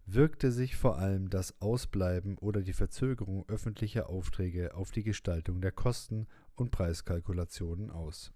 B: wirkte sich vor allem das Ausbleiben oder die Verzögerung öffentlicher Aufträge auf die Gestaltung der Kosten und Preiskalkulationen aus.